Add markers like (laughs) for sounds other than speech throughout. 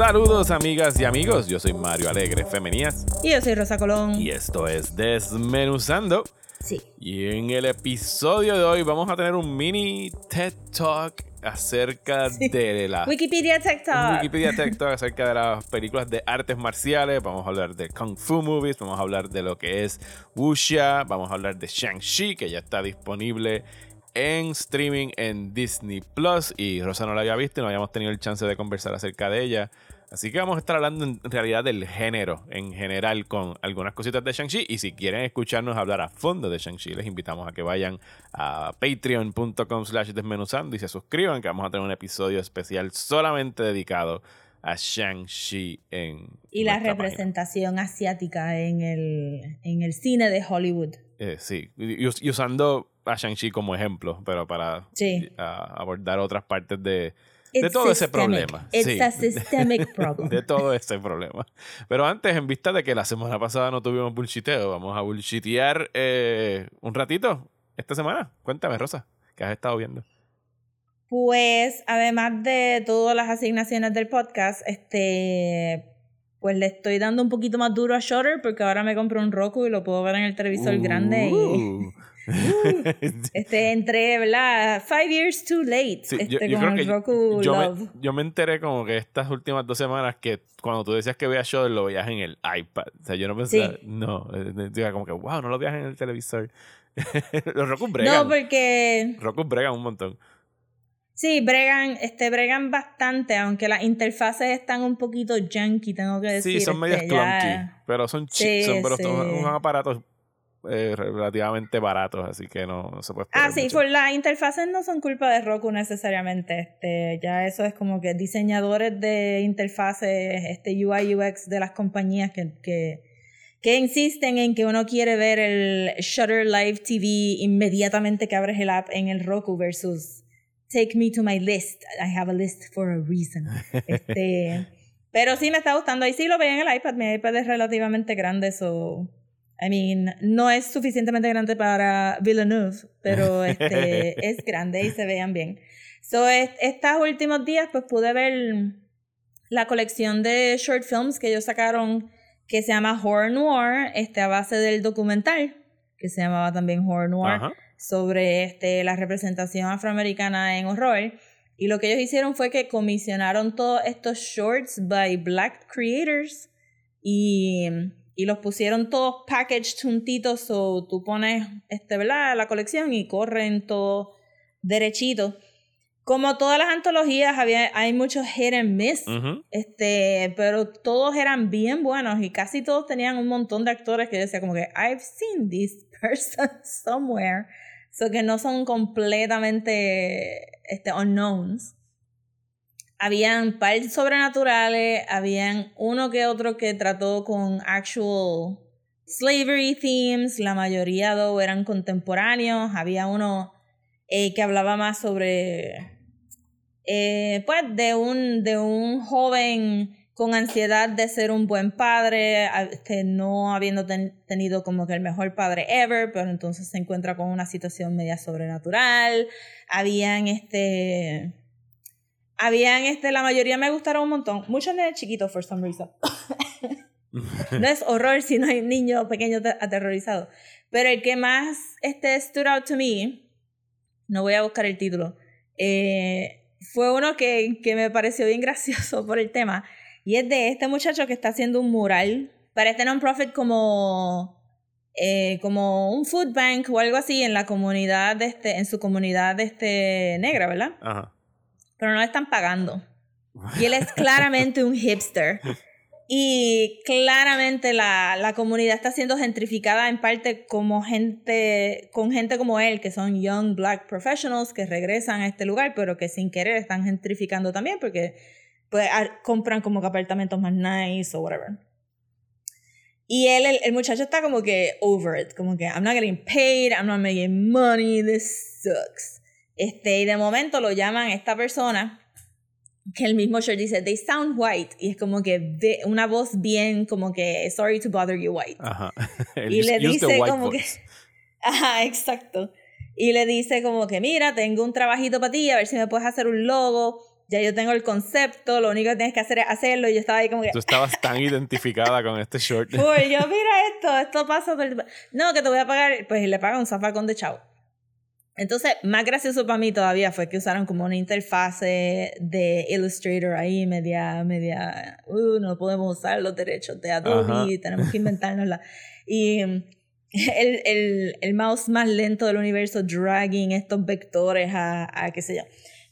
Saludos amigas y amigos, yo soy Mario Alegre Femenías Y yo soy Rosa Colón. y esto es Desmenuzando. Sí. Y en el episodio de hoy vamos a tener un mini TED Talk acerca de la Wikipedia Tech Talk. Wikipedia TED Talk (laughs) acerca de las películas de artes marciales. Vamos a hablar de Kung Fu Movies, vamos a hablar de lo que es Wuxia, vamos a hablar de Shang-Chi, que ya está disponible en streaming en Disney Plus. Y Rosa no la había visto y no habíamos tenido el chance de conversar acerca de ella. Así que vamos a estar hablando en realidad del género en general con algunas cositas de Shang-Chi. Y si quieren escucharnos hablar a fondo de Shang-Chi, les invitamos a que vayan a patreon.com slash desmenuzando y se suscriban, que vamos a tener un episodio especial solamente dedicado a Shang-Chi en y la página. representación asiática en el, en el cine de Hollywood. Eh, sí, y usando a Shang-Chi como ejemplo, pero para Sí. abordar otras partes de, de It's todo ese problema. It's Sí. a systemic problem. (laughs) de todo ese problema. Pero antes, en vista de que la semana pasada no tuvimos bullshiteo, vamos a bullshitear eh, un ratito esta semana. Cuéntame, Rosa, ¿qué has estado viendo? Pues, además de todas las asignaciones del podcast, este pues le estoy dando un poquito más duro a Shutter porque ahora me compré un Roku y lo puedo ver en el televisor grande y Uh. (laughs) (laughs) este entré, ¿verdad? Five years too late. Sí, este, yo, yo con creo el que Roku yo Love. me, yo me enteré como que estas últimas dos semanas que cuando tú decías que veías show lo veías en el iPad. O sea, yo no pensaba, Sí. no, eh, decía como que, wow, no lo veías en el televisor. (laughs) Los Roku bregan. No, porque Roku bregan un montón. Sí, bregan, este, bregan bastante, aunque las interfaces están un poquito junky, tengo que decir. Sí, son este, medias ya- clunky, pero son Sí, chips, son, pero sí. son unos aparatos eh, relativamente baratos, así que no, no se puede esperar Ah, sí, mucho. por las interfaces no son culpa de Roku necesariamente. Este, ya eso es como que diseñadores de interfaces, este UI UX de las compañías que, que, que insisten en que uno quiere ver el Shutter Live TV inmediatamente que abres el app en el Roku versus Take me to my list. I have a list for a reason. (laughs) Este, pero sí me está gustando. Ahí sí lo veo en el iPad. Mi iPad es relativamente grande, so I mean, no es suficientemente grande para Villeneuve, pero (laughs) este es grande y se vean bien. So, est- estos últimos días, pues pude ver la colección de short films que ellos sacaron que se llama Horror Noir, este, a base del documental, que se llamaba también Horror Noir, Ajá. sobre este, la representación afroamericana en horror. Y lo que ellos hicieron fue que comisionaron todos estos shorts by black creators y, y los pusieron todos packaged juntitos. O tú pones este, ¿verdad? la colección y corren todos derechito. Como todas las antologías, había, hay muchos hit and miss. Este, pero todos eran bien buenos y casi todos tenían un montón de actores que yo decía como que I've seen this (laughs) person somewhere. So que no son completamente este, unknowns. Habían par sobrenaturales, habían uno que otro que trató con actual slavery themes, la mayoría do eran contemporáneos, había uno eh, que hablaba más sobre eh, pues de un, de un joven con ansiedad de ser un buen padre, este, no habiendo ten- tenido como que el mejor padre ever, pero entonces se encuentra con una situación media sobrenatural. Habían este. Habían este, la mayoría me gustaron un montón. Muchos de chiquitos, for some reason. (laughs) no es horror si no hay niños pequeños te- aterrorizados. Pero el que más este, stood out to me, no voy a buscar el título, eh, fue uno que, que me pareció bien gracioso por el tema. Y es de este muchacho que está haciendo un mural para este non-profit como, eh, como un food bank o algo así en la comunidad de este, en su comunidad de este negra, ¿verdad? Ajá. Pero no le están pagando. (laughs) Y él es claramente un hipster. Y claramente la, la comunidad está siendo gentrificada en parte como gente, con gente como él, que son young black professionals que regresan a este lugar, pero que sin querer están gentrificando también porque pues, a- compran como que apartamentos más nice o whatever. Y él, el, el muchacho está como que over it, como que I'm not getting paid, I'm not making money, this sucks. Este, y de momento lo llaman esta persona que el mismo shirt dice, they sound white. Y es como que de, una voz bien como que, sorry to bother you white. Ajá. (laughs) y le dice como que... (laughs) Ajá, exacto. Y le dice como que, mira, tengo un trabajito para ti, a ver si me puedes hacer un logo. Ya yo tengo el concepto, lo único que tienes que hacer es hacerlo. Y yo estaba ahí como que... Tú estabas tan (laughs) identificada con este short. Pues yo, mira esto, esto pasa... No, que te voy a pagar... Pues le paga un zafacón de chavo. Entonces, más gracioso para mí todavía fue que usaron como una interfase de Illustrator ahí, media, media, uh, no podemos usar los derechos de Adobe, tenemos que inventárnosla. Y (laughs) el, el, el, mouse más lento del universo dragging estos vectores a, a qué sé yo.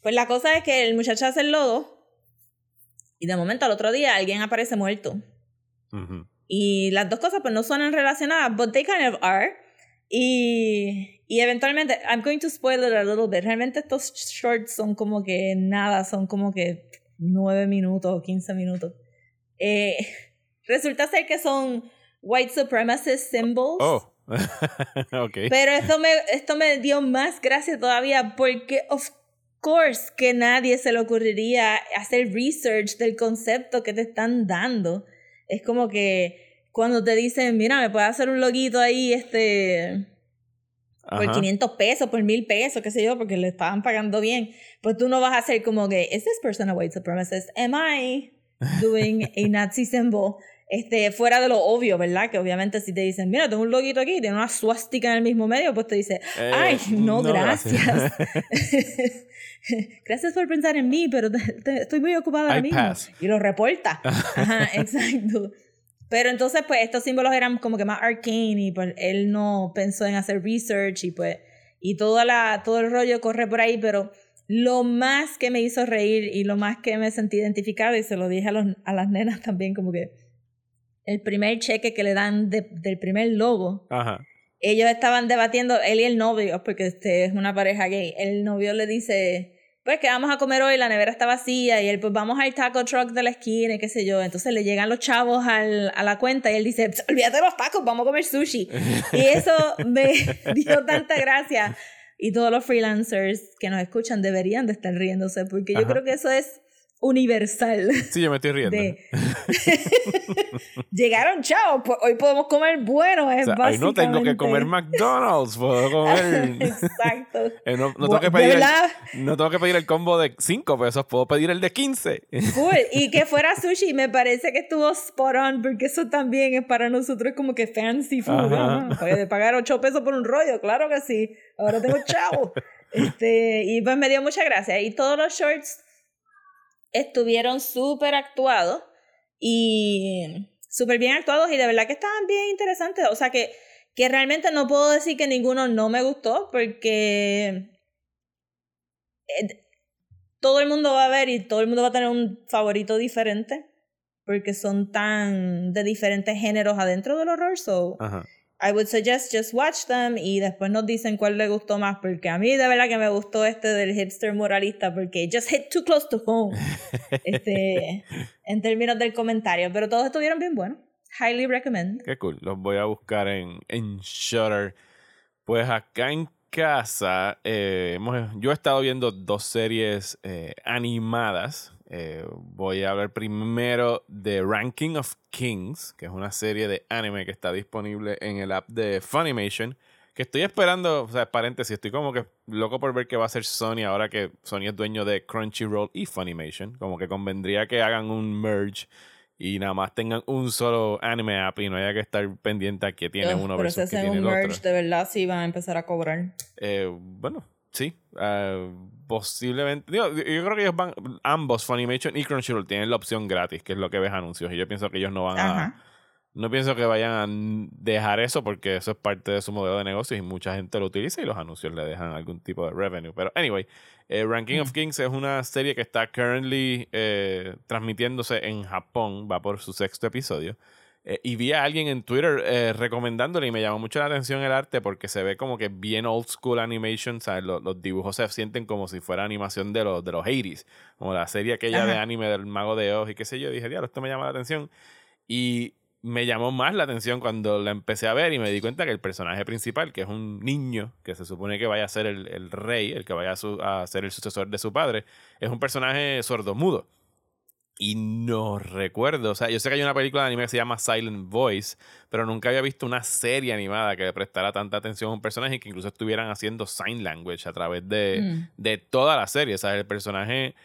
Pues la cosa es que el muchacho hace el logo y de momento al otro día alguien aparece muerto. Y las dos cosas pues no suenan relacionadas, but they kind of are. Y, y eventualmente, I'm going to spoil it a little bit. Realmente estos shorts son como que nada, son como que 9 minutos o 15 minutos. Eh, (laughs) resulta ser que son white supremacist symbols. Oh. (laughs) okay. Pero esto me, esto me dio más gracia todavía porque, of course, que nadie se le ocurriría hacer research del concepto que te están dando. Es como que cuando te dicen, mira, me puedes hacer un loguito ahí, este por 500 pesos, por 1000 pesos, qué sé yo, porque le estaban pagando bien, pues tú no vas a hacer como que, ¿is this person a white supremacist? Am I doing a (laughs) Nazi symbol? Este, fuera de lo obvio, ¿verdad? Que obviamente si te dicen, mira, tengo un loguito aquí, tiene una suástica en el mismo medio, pues te dice, Eh, ay, no, no, gracias. (laughs) Gracias. por pensar en mí, pero te- te- estoy muy ocupada ahora I mismo. pass. Y lo reporta. (laughs) Ajá, exacto. Pero entonces, pues, estos símbolos eran como que más arcane y pues él no pensó en hacer research y pues, y toda la, todo el rollo corre por ahí, pero lo más que me hizo reír y lo más que me sentí identificada, y se lo dije a, los, a las nenas también, como que el primer cheque que le dan de- del primer logo, Ajá. ellos estaban debatiendo, él y el novio, porque este es una pareja gay, el novio le dice, pues que vamos a comer hoy, la nevera está vacía, y él, pues vamos al taco truck de la esquina, y qué sé yo, entonces le llegan los chavos al, a la cuenta, y él dice, "Pss, olvídate de los tacos, vamos a comer sushi. y (laughs) eso me (laughs) dio tanta gracia. Y todos los freelancers que nos escuchan deberían de estar riéndose, porque yo creo que eso es universal. Sí, yo me estoy riendo. De... (laughs) Llegaron pues hoy podemos comer bueno, es O sea, ahí no tengo que comer McDonald's, puedo comer. (laughs) Exacto. Eh, no, tengo que pedir el, no tengo que pedir el combo de 5 pesos, puedo pedir el de 15. Cool. Y que (laughs) fuera sushi, me parece que estuvo spot on, porque eso también es para nosotros como que fancy food. De pagar 8 pesos por un rollo, claro que sí. Ahora tengo chavo. Este, y pues me dio mucha gracia. Y todos los shorts estuvieron súper actuados y súper bien actuados y de verdad que estaban bien interesantes. O sea que, que realmente no puedo decir que ninguno no me gustó porque eh, todo el mundo va a ver y todo el mundo va a tener un favorito diferente porque son tan de diferentes géneros adentro del horror. So, Ajá. I would suggest just watch them y después nos dicen cuál le gustó más porque a mí de verdad que me gustó este del hipster moralista porque just hit too close to home (laughs) este, en términos del comentario pero todos estuvieron bien buenos highly recommend Qué cool. Los voy a buscar en, en Shutter. Pues acá en casa, eh, hemos- yo he estado viendo dos series eh, animadas. Eh, voy a hablar primero de Ranking of Kings, que es una serie de anime que está disponible en el app de Funimation. Que estoy esperando, o sea, paréntesis, estoy como que loco por ver qué va a hacer Sony ahora que Sony es dueño de Crunchyroll y Funimation. Como que convendría que hagan un merge y nada más tengan un solo anime app y no haya que estar pendiente a qué tiene uno pero versus tiene un el merge otro. de verdad sí van a empezar a cobrar Eh, bueno, sí. ah, posiblemente. digo, yo creo que ellos van. Ambos, Funimation y Crunchyroll, tienen la opción gratis, que es lo que ves anuncios. Y yo pienso que ellos no van a. No pienso que vayan a dejar eso porque eso es parte de su modelo de negocios y mucha gente lo utiliza y los anuncios le dejan algún tipo de revenue. Pero, anyway, eh, Ranking of Kings es una serie que está currently eh, transmitiéndose en Japón, va por su sexto episodio. Eh, y vi a alguien en Twitter eh, recomendándole y me llamó mucho la atención el arte porque se ve como que bien old school animation, ¿sabes? Los, los dibujos se sienten como si fuera animación de los, de los 80s, como la serie aquella Ajá. de anime del Mago de Oz y qué sé yo. Dije, diablo, esto me llama la atención. Y me llamó más la atención cuando la empecé a ver y me di cuenta que el personaje principal, que es un niño que se supone que vaya a ser el, el rey, el que vaya a, su- a ser el sucesor de su padre, es un personaje sordomudo. Y no recuerdo, o sea, yo sé que hay una película de anime que se llama Silent Voice, pero nunca había visto una serie animada que le prestara tanta atención a un personaje y que incluso estuvieran haciendo sign language a través de, Mm. de toda la serie. O sea, el personaje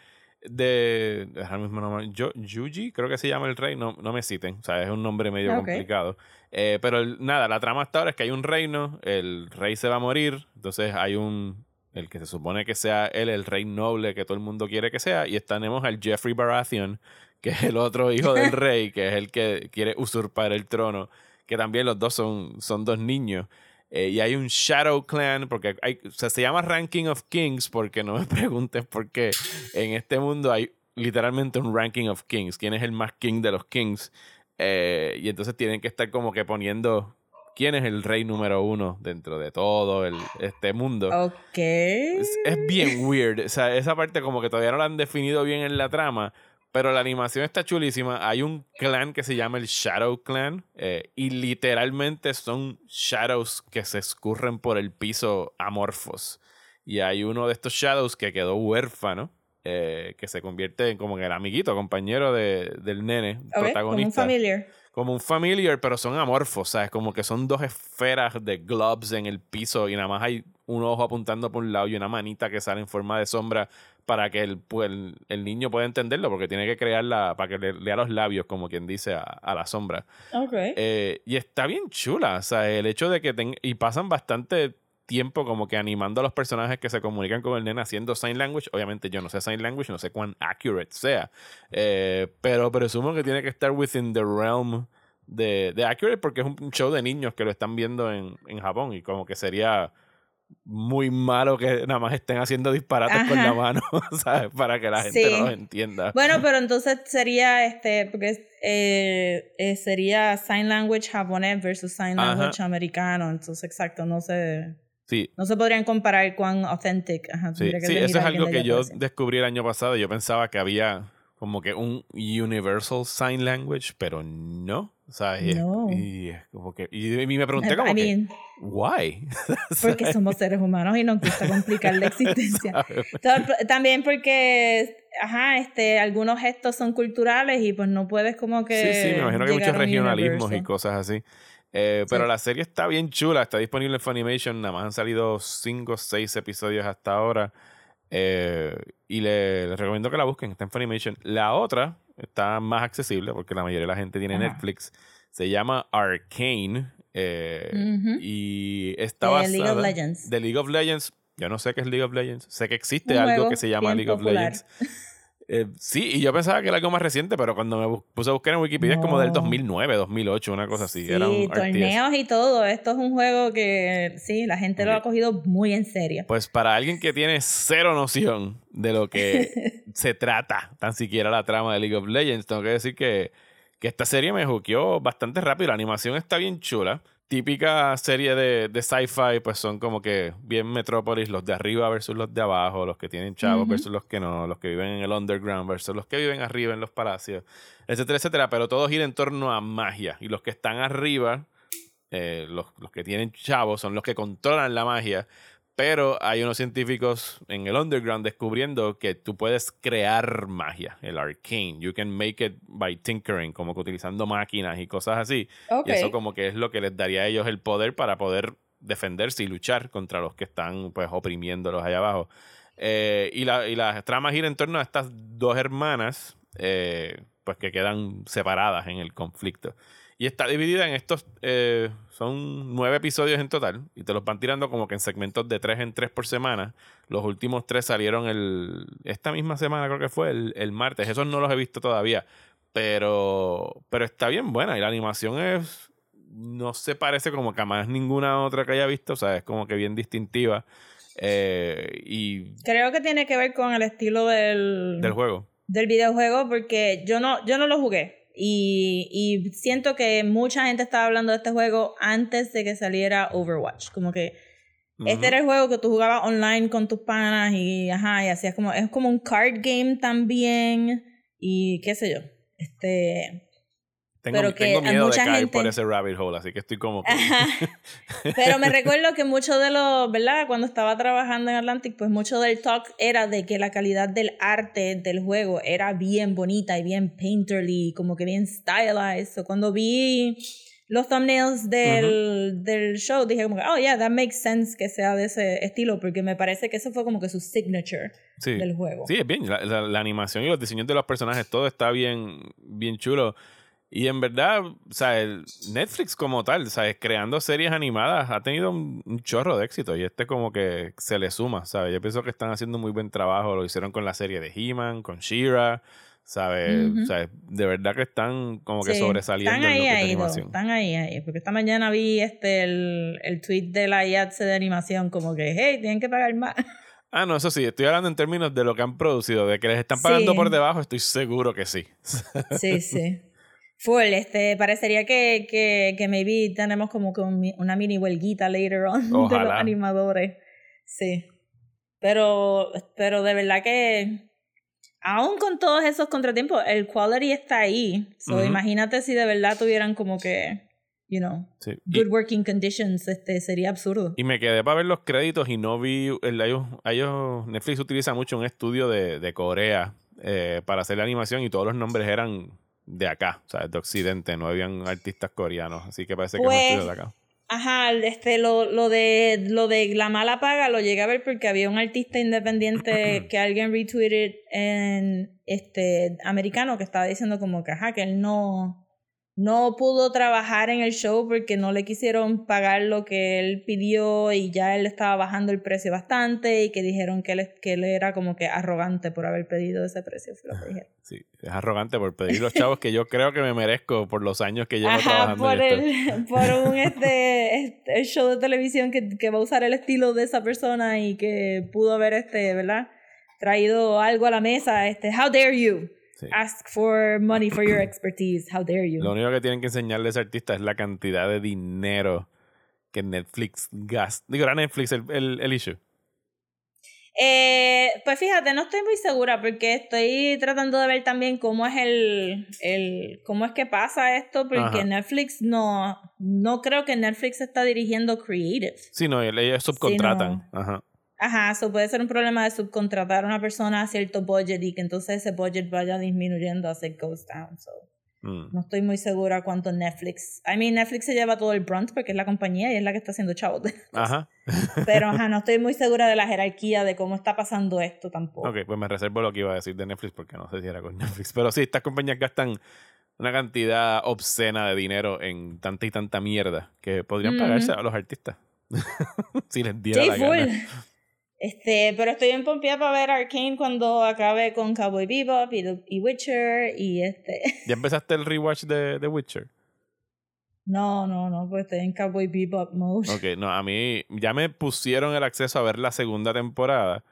de. Ahora mismo no me- Yo, Yuji, creo que se llama el rey, no, no me citen. O sea, es un nombre medio Ok. complicado. Eh, pero el- nada, la trama hasta ahora es que hay un reino, el rey se va a morir, entonces hay un. El que se supone que sea él, el rey noble que todo el mundo quiere que sea, y tenemos al Jeffrey Baratheon, que es el otro hijo del (laughs) rey, que es el que quiere usurpar el trono, que también los dos son, son dos niños. Eh, y hay un Shadow Clan, porque hay, o sea, se llama Ranking of Kings, porque no me (laughs) preguntes por qué. En este mundo hay literalmente un Ranking of Kings. ¿Quién es el más king de los kings? Eh, y entonces tienen que estar como que poniendo quién es el rey número uno dentro de todo el, este mundo. Ok. Es, es bien weird. O sea, esa parte como que todavía no la han definido bien en la trama. Pero la animación está chulísima. Hay un clan que se llama el Shadow Clan. eh, y literalmente son shadows que se escurren por el piso amorfos. Y hay uno de estos shadows que quedó huérfano. eh, que se convierte en como que el amiguito, compañero de, del nene, Ok, como un protagonista familiar. Como un familiar, pero son amorfos, ¿sabes? Como que son dos esferas de globs en el piso y nada más hay un ojo apuntando por un lado y una manita que sale en forma de sombra para que el, pues, el, el niño pueda entenderlo, porque tiene que crearla para que le lea los labios, como quien dice, a, a la sombra. Ok. Eh, y está bien chula, o sea, el hecho de que ten- y pasan bastante tiempo como que animando a los personajes que se comunican con el nene haciendo sign language. Obviamente yo no sé sign language, no sé cuán accurate sea, Eh, pero presumo que tiene que estar within the realm de, de accurate porque es un show de niños que lo están viendo en, en Japón y como que sería muy malo que nada más estén haciendo disparates con Ajá. la mano, (laughs) ¿sabes? Para que la gente Sí. no los entienda. Bueno, pero entonces sería este, porque eh, eh, sería sign language japonés versus sign Ajá. language americano. Entonces, exacto, no se, Sí, no se podrían comparar cuán authentic. Ajá, Sí, sí, eso es algo que yo descubrí el año pasado. Yo pensaba que había como que un Universal Sign Language, pero no. O sea, y, No. y como que. Y, y me pregunté (laughs) como I que, ¿why? (laughs) porque somos seres humanos y nos gusta complicar la (laughs) existencia. También porque, ajá, este, algunos gestos son culturales y pues no puedes como que. Sí, sí, me imagino que hay muchos regionalismos y cosas así. Eh, Pero Sí. la serie está bien chula, está disponible en Funimation, nada más han salido 5 o 6 episodios hasta ahora. Eh, y le, les recomiendo que la busquen, está en Funimation. La otra está más accesible porque la mayoría de la gente tiene Ajá. Netflix. Se llama Arcane. eh. Y está De basada. League of Legends. De League of Legends. Yo no sé qué es League of Legends. Sé que existe algo que se llama League of. Legends. (laughs) Eh, sí, y yo pensaba que era algo más reciente, pero cuando me puse a buscar en Wikipedia es como del No. 2009, 2008, una cosa así. Sí, era un RTS. torneos y todo. Esto es un juego que sí, la gente lo ha cogido muy en serio. Pues para alguien que tiene cero noción de lo que (laughs) se trata, tan siquiera la trama de League of Legends, tengo que decir que, que esta serie me juqueó bastante rápido. La animación está bien chula. Típica serie de, de sci-fi, pues son como que bien Metrópolis, los de arriba versus los de abajo, los que tienen chavos versus los que no, los que viven en el underground versus los que viven arriba en los palacios, etcétera, etcétera. Pero todo gira en torno a magia. Y los que están arriba, eh, los, los que tienen chavos, son los que controlan la magia. Pero hay unos científicos en el underground descubriendo que tú puedes crear magia, el arcane. You can make it by tinkering, como que utilizando máquinas y cosas así. Ok. Y eso como que es lo que les daría a ellos el poder para poder defenderse y luchar contra los que están pues oprimiéndolos allá abajo. Eh, y, la, y la trama gira en torno a estas dos hermanas eh, pues que quedan separadas en el conflicto. Y está dividida en estos, eh, son nueve episodios en total, y te los van tirando como que en segmentos de tres en tres por semana. Los últimos tres salieron el, esta misma semana, creo que fue, el, el martes. Esos no los he visto todavía, pero, pero está bien buena y la animación es, no se parece como que a más ninguna otra que haya visto, o sea, es como que bien distintiva. eh, y Creo que tiene que ver con el estilo del, del juego. del videojuego porque yo no, yo no lo jugué. Y, y siento que mucha gente estaba hablando de este juego antes de que saliera Overwatch. Como que este era el juego que tú jugabas online con tus panas y ajá, y hacías como, es como un card game también. Y qué sé yo. Este. Tengo, pero que tengo a miedo de mucha caer gente- por ese rabbit hole, así que estoy como... Pero me (laughs) recuerdo que mucho de lo, ¿verdad? Cuando estaba trabajando en Atlantic, pues mucho del talk era de que la calidad del arte del juego era bien bonita y bien painterly, como que bien stylized. So, cuando vi los thumbnails del, del show, dije como que, oh yeah, that makes sense que sea de ese estilo, porque me parece que eso fue como que su signature Sí. del juego. Sí, es bien. La, la- la animación y los diseños de los personajes, todo está bien, bien chulo. Y en verdad, o sea, el Netflix como tal, ¿sabes? Creando series animadas ha tenido un, un chorro de éxito y este como que se le suma, ¿sabes? Yo pienso que están haciendo muy buen trabajo, lo hicieron con la serie de He-Man, con She-Ra, ¿sabes? O sea, de verdad que están como que Sí, sobresaliendo Están en lo ahí, que es ahí, animación. están ahí, ahí. Porque esta mañana vi este el, el tweet de la IATSE de animación, como que, hey, tienen que pagar más. Ah, no, eso sí, estoy hablando en términos de lo que han producido, de que les están pagando Sí. por debajo, estoy seguro que sí. Sí, sí. Full, este, parecería que, que, que maybe tenemos como que un una mini huelguita later on (laughs) de los animadores. Sí. Pero, pero de verdad que aún con todos esos contratiempos, el quality está ahí. So, imagínate si de verdad tuvieran como que, you know, Sí. Good working conditions, este, sería absurdo. Y me quedé para ver los créditos y no vi. el- ellos, ellos- Netflix utiliza mucho un estudio de, de Corea eh, para hacer la animación y todos los nombres eran de acá, o sea, de Occidente, no habían artistas coreanos. Así que parece que es Pues, un estudio de acá. Ajá, este, lo, lo de lo de la mala paga lo llegué a ver porque había un artista independiente (clears throat) que alguien retweeted en este americano que estaba diciendo como que ajá, que él no, no pudo trabajar en el show porque no le quisieron pagar lo que él pidió y ya él estaba bajando el precio bastante y que dijeron que él, que él era como que arrogante por haber pedido ese precio, fue lo que dijeron. Sí, es arrogante por pedir los chavos que yo creo que me merezco por los años que llevo Ajá, trabajando por, en esto. el, por un (laughs) este, este show de televisión que, que va a usar el estilo de esa persona y que pudo haber este, ¿verdad? traído algo a la mesa, este, how dare you Sí. ask for money for your expertise, how dare you. Lo único que tienen que enseñarle a ese artista es la cantidad de dinero que Netflix gasta. Digo, era Netflix el, el, el issue. Eh, pues fíjate, no estoy muy segura porque estoy tratando de ver también cómo es el, el cómo es que pasa esto porque Ajá. Netflix no no creo que Netflix está dirigiendo creative. Sí, no, ellos subcontratan. Ajá. Ajá, eso puede ser un problema de subcontratar a una persona a cierto budget y que entonces ese budget vaya disminuyendo as it goes down. So, Mm. no estoy muy segura cuánto Netflix. I mean, Netflix se lleva todo el brunt porque es la compañía y es la que está haciendo chavos. (laughs) Ajá. Pero ajá, no (laughs) estoy muy segura de la jerarquía de cómo está pasando esto tampoco. Ok, pues me reservo lo que iba a decir de Netflix porque no sé si era con (laughs) Netflix. Pero sí, estas compañías gastan una cantidad obscena de dinero en tanta y tanta mierda que podrían Ujú. pagarse a los artistas. si les diera Sí, la full. gana. Este, pero estoy en pompeada para ver Arcane cuando acabe con Cowboy Bebop y, The- y Witcher y este. ¿Ya empezaste el rewatch de The Witcher? No, no, no, pues estoy en Cowboy Bebop mode. Ok, no, a mí ya me pusieron el acceso a ver la segunda temporada,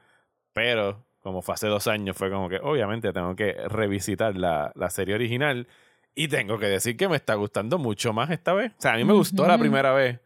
pero como fue hace dos años, fue como que obviamente tengo que revisitar la, la serie original y tengo que decir que me está gustando mucho más esta vez. O sea, a mí me gustó la primera vez,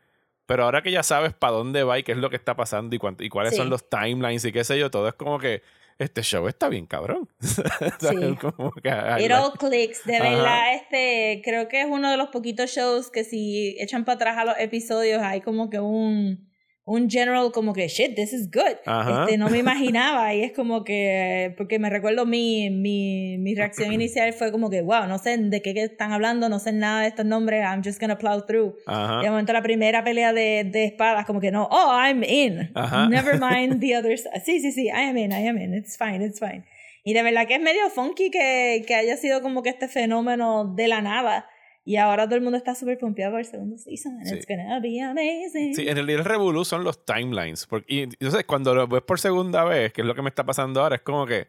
pero ahora que ya sabes para dónde va y qué es lo que está pasando y, cuánto- y cuáles Sí. son los timelines y qué sé yo, todo es como que este show está bien cabrón. (laughs) Sí. Como que, It all clicks, de verdad, este, creo que es uno de los poquitos shows que si echan para atrás a los episodios hay como que un, un general como que, shit, this is good. Ajá. Este, no me (laughs) imaginaba y es como que, porque me recuerdo mi, mi, mi reacción (clears throat) inicial fue como que, wow, no sé de qué, qué están hablando, no sé nada de estos nombres, I'm just gonna plow through. Ajá. Y de momento la primera pelea de, de espadas, como que no, oh, I'm in. Ajá. Never (laughs) mind the others. Sí, sí, sí, I am in, I am in. It's fine, it's fine. Y de verdad que es medio funky que, que haya sido como que este fenómeno de la nada. Y ahora todo el mundo está súper pompeado por el segundo season. And Sí. it's gonna be amazing. Sí, en realidad el revolú son los timelines. Porque, y entonces, cuando lo ves por segunda vez, que es lo que me está pasando ahora, es como que.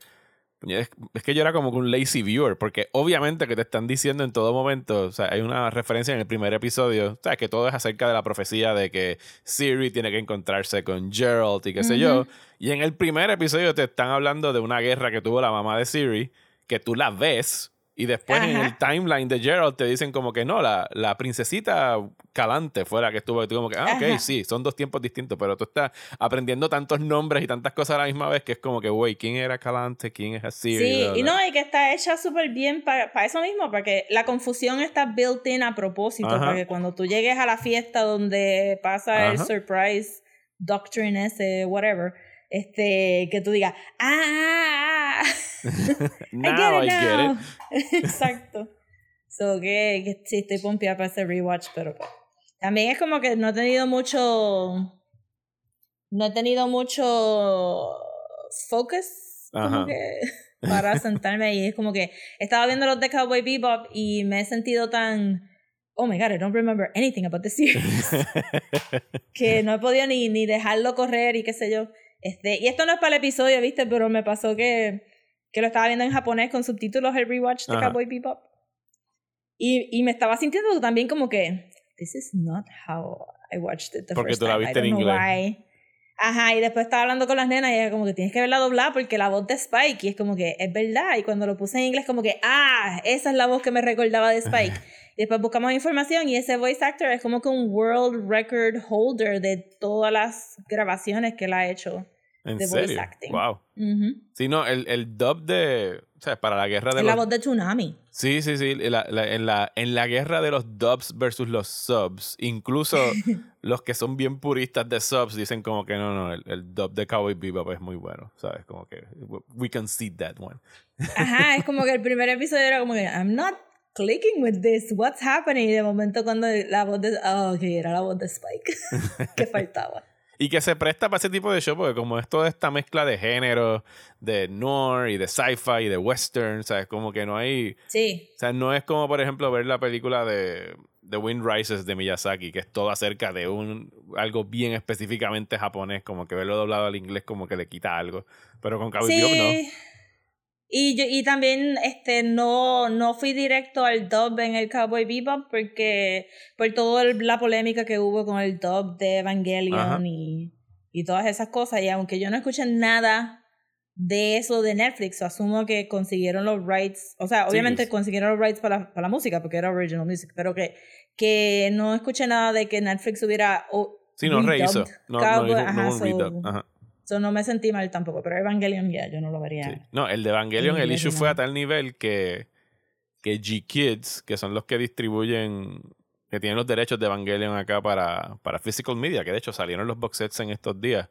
Es, es que yo era como un lazy viewer, porque obviamente que te están diciendo en todo momento, o sea, hay una referencia en el primer episodio, o sea, que todo es acerca de la profecía de que Siri tiene que encontrarse con Gerald y qué sé yo. Y en el primer episodio te están hablando de una guerra que tuvo la mamá de Siri, que tú la ves Y después en Ajá. el timeline de Gerald te dicen como que no, la, la princesita Calante fue la que estuvo. Y tú como que, ah, ok, Ajá. sí, son dos tiempos distintos, pero tú estás aprendiendo tantos nombres y tantas cosas a la misma vez que es como que, güey, ¿quién era Calante? ¿Quién es así? Sí, y no, y que está hecha súper bien para, para eso mismo, porque la confusión está built in a propósito, Ajá. porque cuando tú llegues a la fiesta donde pasa el surprise doctrine ese, whatever, este, que tú digas, ah, ah, ah, Now (laughs) (laughs) I get now". it. (laughs) Exacto. So que, que sí, estoy pompeada para ese rewatch, pero también es como que no he tenido mucho. No he tenido mucho focus. Como Ajá. que para sentarme ahí. Es como que estaba viendo los de Cowboy Bebop y me he sentido tan. Oh my god, I don't remember anything about this series. que no he podido ni, ni dejarlo correr y qué sé yo. Este, y esto no es para el episodio, ¿viste? Pero me pasó que, que lo estaba viendo en japonés con subtítulos el rewatch de Ajá. Cowboy Bebop. Y, y me estaba sintiendo también como que, this is not how I watched it the Porque first tú la viste en inglés. why. Ajá, y después estaba hablando con las nenas y era como que tienes que verla doblada porque la voz de Spike, y es como que es verdad. Y cuando lo puse en inglés, como que, ah, esa es la voz que me recordaba de (laughs) Spike. Después buscamos información y ese voice actor es como que un world record holder de todas las grabaciones que él ha hecho. ¿En de voice serio? acting. Wow. Ujú. Sí, no, el, el dub de. O sea, para la guerra de Es los. la voz de Tsunami. Sí, sí, sí. la- la- en, la, en la guerra de los dubs versus los subs, incluso (laughs) los que son bien puristas de subs dicen como que no, no, el, el dub de Cowboy Bebop es muy bueno, ¿sabes? Como que we concede that one. Ajá, es como que el (laughs) primer episodio era como que I'm not clicking with this, what's happening? Y de momento cuando la voz de... Oh, ok, era la voz de Spike. (laughs) que faltaba. Y que se presta para ese tipo de show, porque como es toda esta mezcla de género, de noir y de sci-fi y de western, ¿sabes? Como que no hay... Sí. O sea, no es como, por ejemplo, ver la película de The Wind Rises de Miyazaki, que es todo acerca de un algo bien específicamente japonés, como que verlo doblado al inglés como que le quita algo. Pero con Cowboy Bebop no. Y, yo, y también este, no, no fui directo al dub en el Cowboy Bebop porque por toda la polémica que hubo con el dub de Evangelion Ajá. y, y todas esas cosas. Y aunque yo no escuché nada de eso de Netflix, asumo que consiguieron los rights, o sea, obviamente consiguieron los rights para, para la música porque era original music, pero que, que no escuché nada de que Netflix hubiera... o- Sí, no rehizo. No, no, no ajá, so-. Ajá. So no me sentí mal tampoco, pero Evangelion ya, yo no lo vería. Sí. No, el de Evangelion, el issue fue a tal nivel que, que G-Kids, que son los que distribuyen, que tienen los derechos de Evangelion acá para, para Physical Media, que de hecho salieron los box sets en estos días.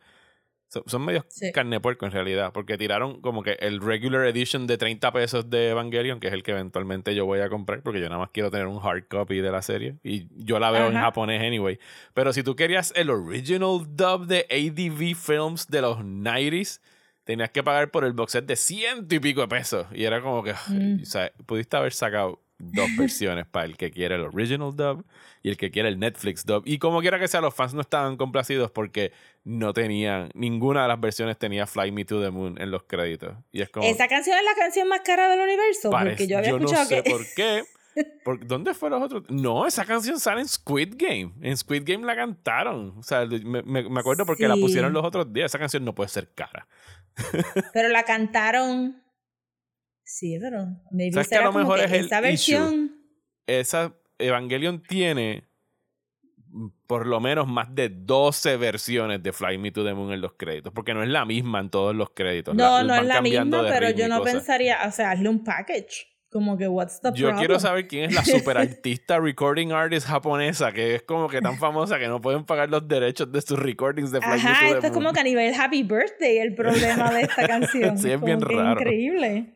So- Son medios Sí. carne puerco en realidad, porque tiraron como que el regular edition de 30 pesos de Evangelion, que es el que eventualmente yo voy a comprar, porque yo nada más quiero tener un hard copy de la serie, y yo la veo en japonés anyway. Pero si tú querías el original dub de ADV Films de los 90s, tenías que pagar por el box set de ciento y pico de pesos. Y era como que, Mm. o sea, pudiste haber sacado dos versiones para el que quiere el original dub y el que quiere el Netflix dub. Y como quiera que sea, los fans no estaban complacidos porque no tenían, ninguna de las versiones tenía Fly Me to the Moon en los créditos. Y es como, Esa canción es la canción más cara del universo. parece- porque yo había no escuchado sé que. por qué. (laughs) Por- ¿Dónde fue los otros? No, esa canción sale en Squid Game. En Squid Game la cantaron. O sea, me, me- me acuerdo porque la pusieron los otros días. Esa canción no puede ser cara. Pero la cantaron. Sí, pero. Maybe ¿Sabes que a lo mejor es el esa versión. Esa Evangelion tiene por lo menos más de 12 versiones de Fly Me to the Moon en los créditos, porque no es la misma en todos los créditos. No, La- no es la misma, pero yo no pensaría. O sea, hazle un package. Como que, what's the Yo problem? quiero saber quién es la (laughs) super artista recording artist japonesa que es como que tan famosa que no pueden pagar los derechos de sus recordings de Fly Me Ajá, to the esto es como Moon. que a nivel Happy Birthday el problema de esta (laughs) canción. Sí, es Como bien raro. Increíble.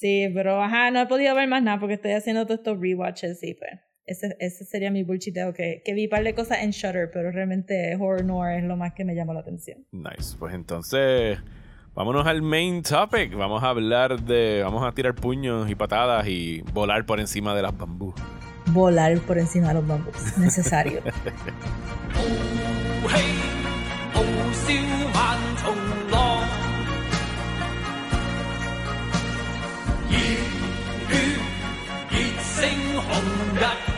Sí, pero ajá, no he podido ver más nada porque estoy haciendo todos estos rewatches y pues. Ese, ese sería mi bullshiteo que, que vi un par de cosas en Shutter, pero realmente horror noir es lo más que me llama la atención. Nice. Pues entonces, vámonos al main topic. Vamos a hablar de. Vamos a tirar puños y patadas y volar por encima de las bambú. Volar por encima de los bambús. Necesario. (laughs) got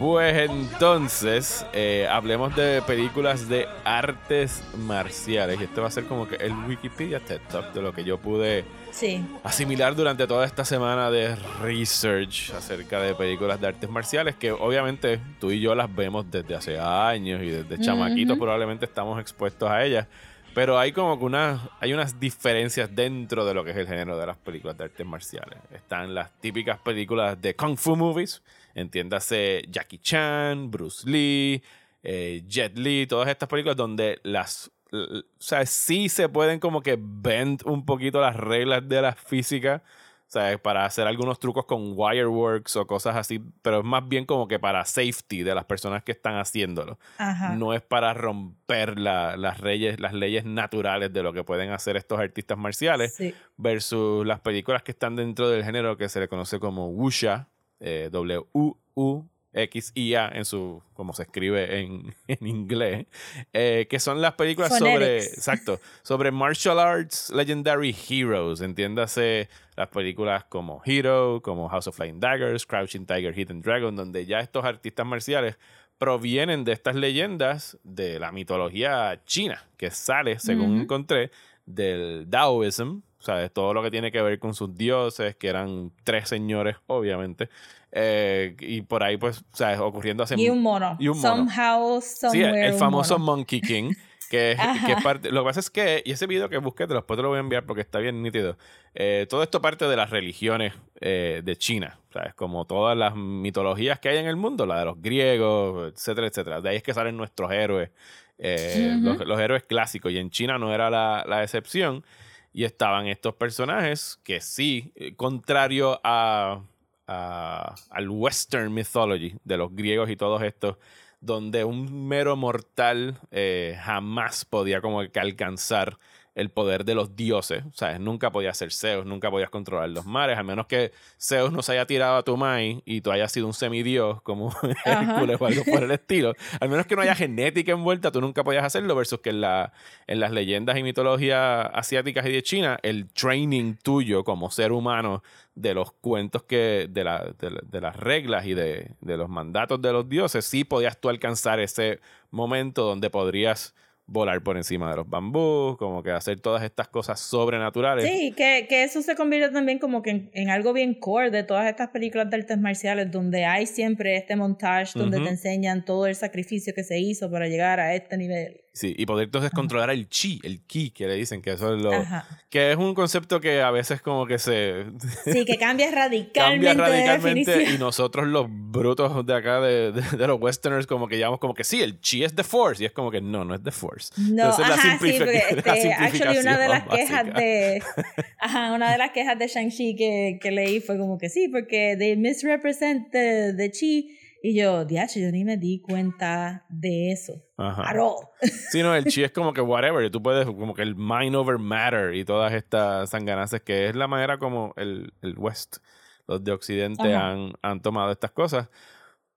Pues entonces, eh, hablemos de películas de artes marciales. Y este va a ser como que el Wikipedia TED Talk de lo que yo pude Sí. asimilar durante toda esta semana de research acerca de películas de artes marciales que obviamente tú y yo las vemos desde hace años y desde chamaquitos probablemente estamos expuestos a ellas. Pero hay como que unas, hay unas diferencias dentro de lo que es el género de las películas de artes marciales. Están las típicas películas de Kung Fu movies, entiéndase Jackie Chan, Bruce Lee, eh, Jet Li, todas estas películas donde las... O sea, sí se pueden como que bend un poquito las reglas de la física, o sea, para hacer algunos trucos con wireworks o cosas así, pero es más bien como que para safety de las personas que están haciéndolo Ajá. no es para romper la- las, leyes, las leyes naturales de lo que pueden hacer estos artistas marciales Sí. versus las películas que están dentro del género que se le conoce como wuxia, eh, W-U-U-X-I-A en su, como se escribe en, (laughs) en inglés, eh, que son las películas sobre, (laughs) exacto, sobre martial arts legendary heroes, entiéndase las películas como Hero, como House of Flying Daggers, Crouching Tiger, Hidden Dragon, donde ya estos artistas marciales provienen de estas leyendas de la mitología china, que sale, según encontré, del Taoism, o sea, de todo lo que tiene que ver con sus dioses, que eran tres señores, obviamente, eh, y por ahí, pues, o sea, ocurriendo hace... Y un mono. Y un mono. Somehow, Sí, somewhere. el un famoso mono. Monkey King. Que, es- que parte, lo que pasa es que, y ese video que busqué, te después te lo voy a enviar porque está bien nítido. eh, todo esto parte de las religiones eh, de China. ¿sabes? Como todas las mitologías que hay en el mundo, la de los griegos, etcétera, etcétera. De ahí es que salen nuestros héroes, eh, los, los héroes clásicos. Y en China no era la, la excepción. Y estaban estos personajes que sí, eh, contrario a, al western mythology de los griegos y todos estos, donde un mero mortal eh, jamás podía como que alcanzar el poder de los dioses, o sea, nunca podías ser Zeus, nunca podías controlar los mares, a menos que Zeus no se haya tirado a tu mai y tú hayas sido un semidios como (laughs) Hércules o algo por el (laughs) estilo, al menos que no haya genética envuelta, tú nunca podías hacerlo, versus que en, la, en las leyendas y mitologías asiáticas y de China, el training tuyo como ser humano de los cuentos que, de, la- de la- de las reglas y de, de los mandatos de los dioses, sí podías tú alcanzar ese momento donde podrías volar por encima de los bambús, como que hacer todas estas cosas sobrenaturales. Sí, que, que eso se convierte también como que en, en algo bien core de todas estas películas de artes marciales donde hay siempre este montage donde te enseñan todo el sacrificio que se hizo para llegar a este nivel. Sí, y poder entonces controlar el chi, el ki, que le dicen que eso es lo... Ajá. Que es un concepto que a veces como que se Sí, que cambia (laughs) radicalmente, cambia de radicalmente definición. y nosotros los brutos de acá de, de- de los westerners como que llamamos como que sí, el chi es the force y es como que no, no es the force. No, Esa es la ajá, sí, simplifi- porque (laughs) la este, actually una de las simplificación quejas básica. de (laughs) ajá, una de las quejas de Shang-Chi que, que leí fue como que sí, porque they misrepresent the, the chi y yo, diacho, yo ni me di cuenta de eso. Ajá. At all. Sí, no, el chi es como que whatever, tú puedes como que el mind over matter y todas estas sanganazas que es la manera como el, el West, los de Occidente han, han tomado estas cosas.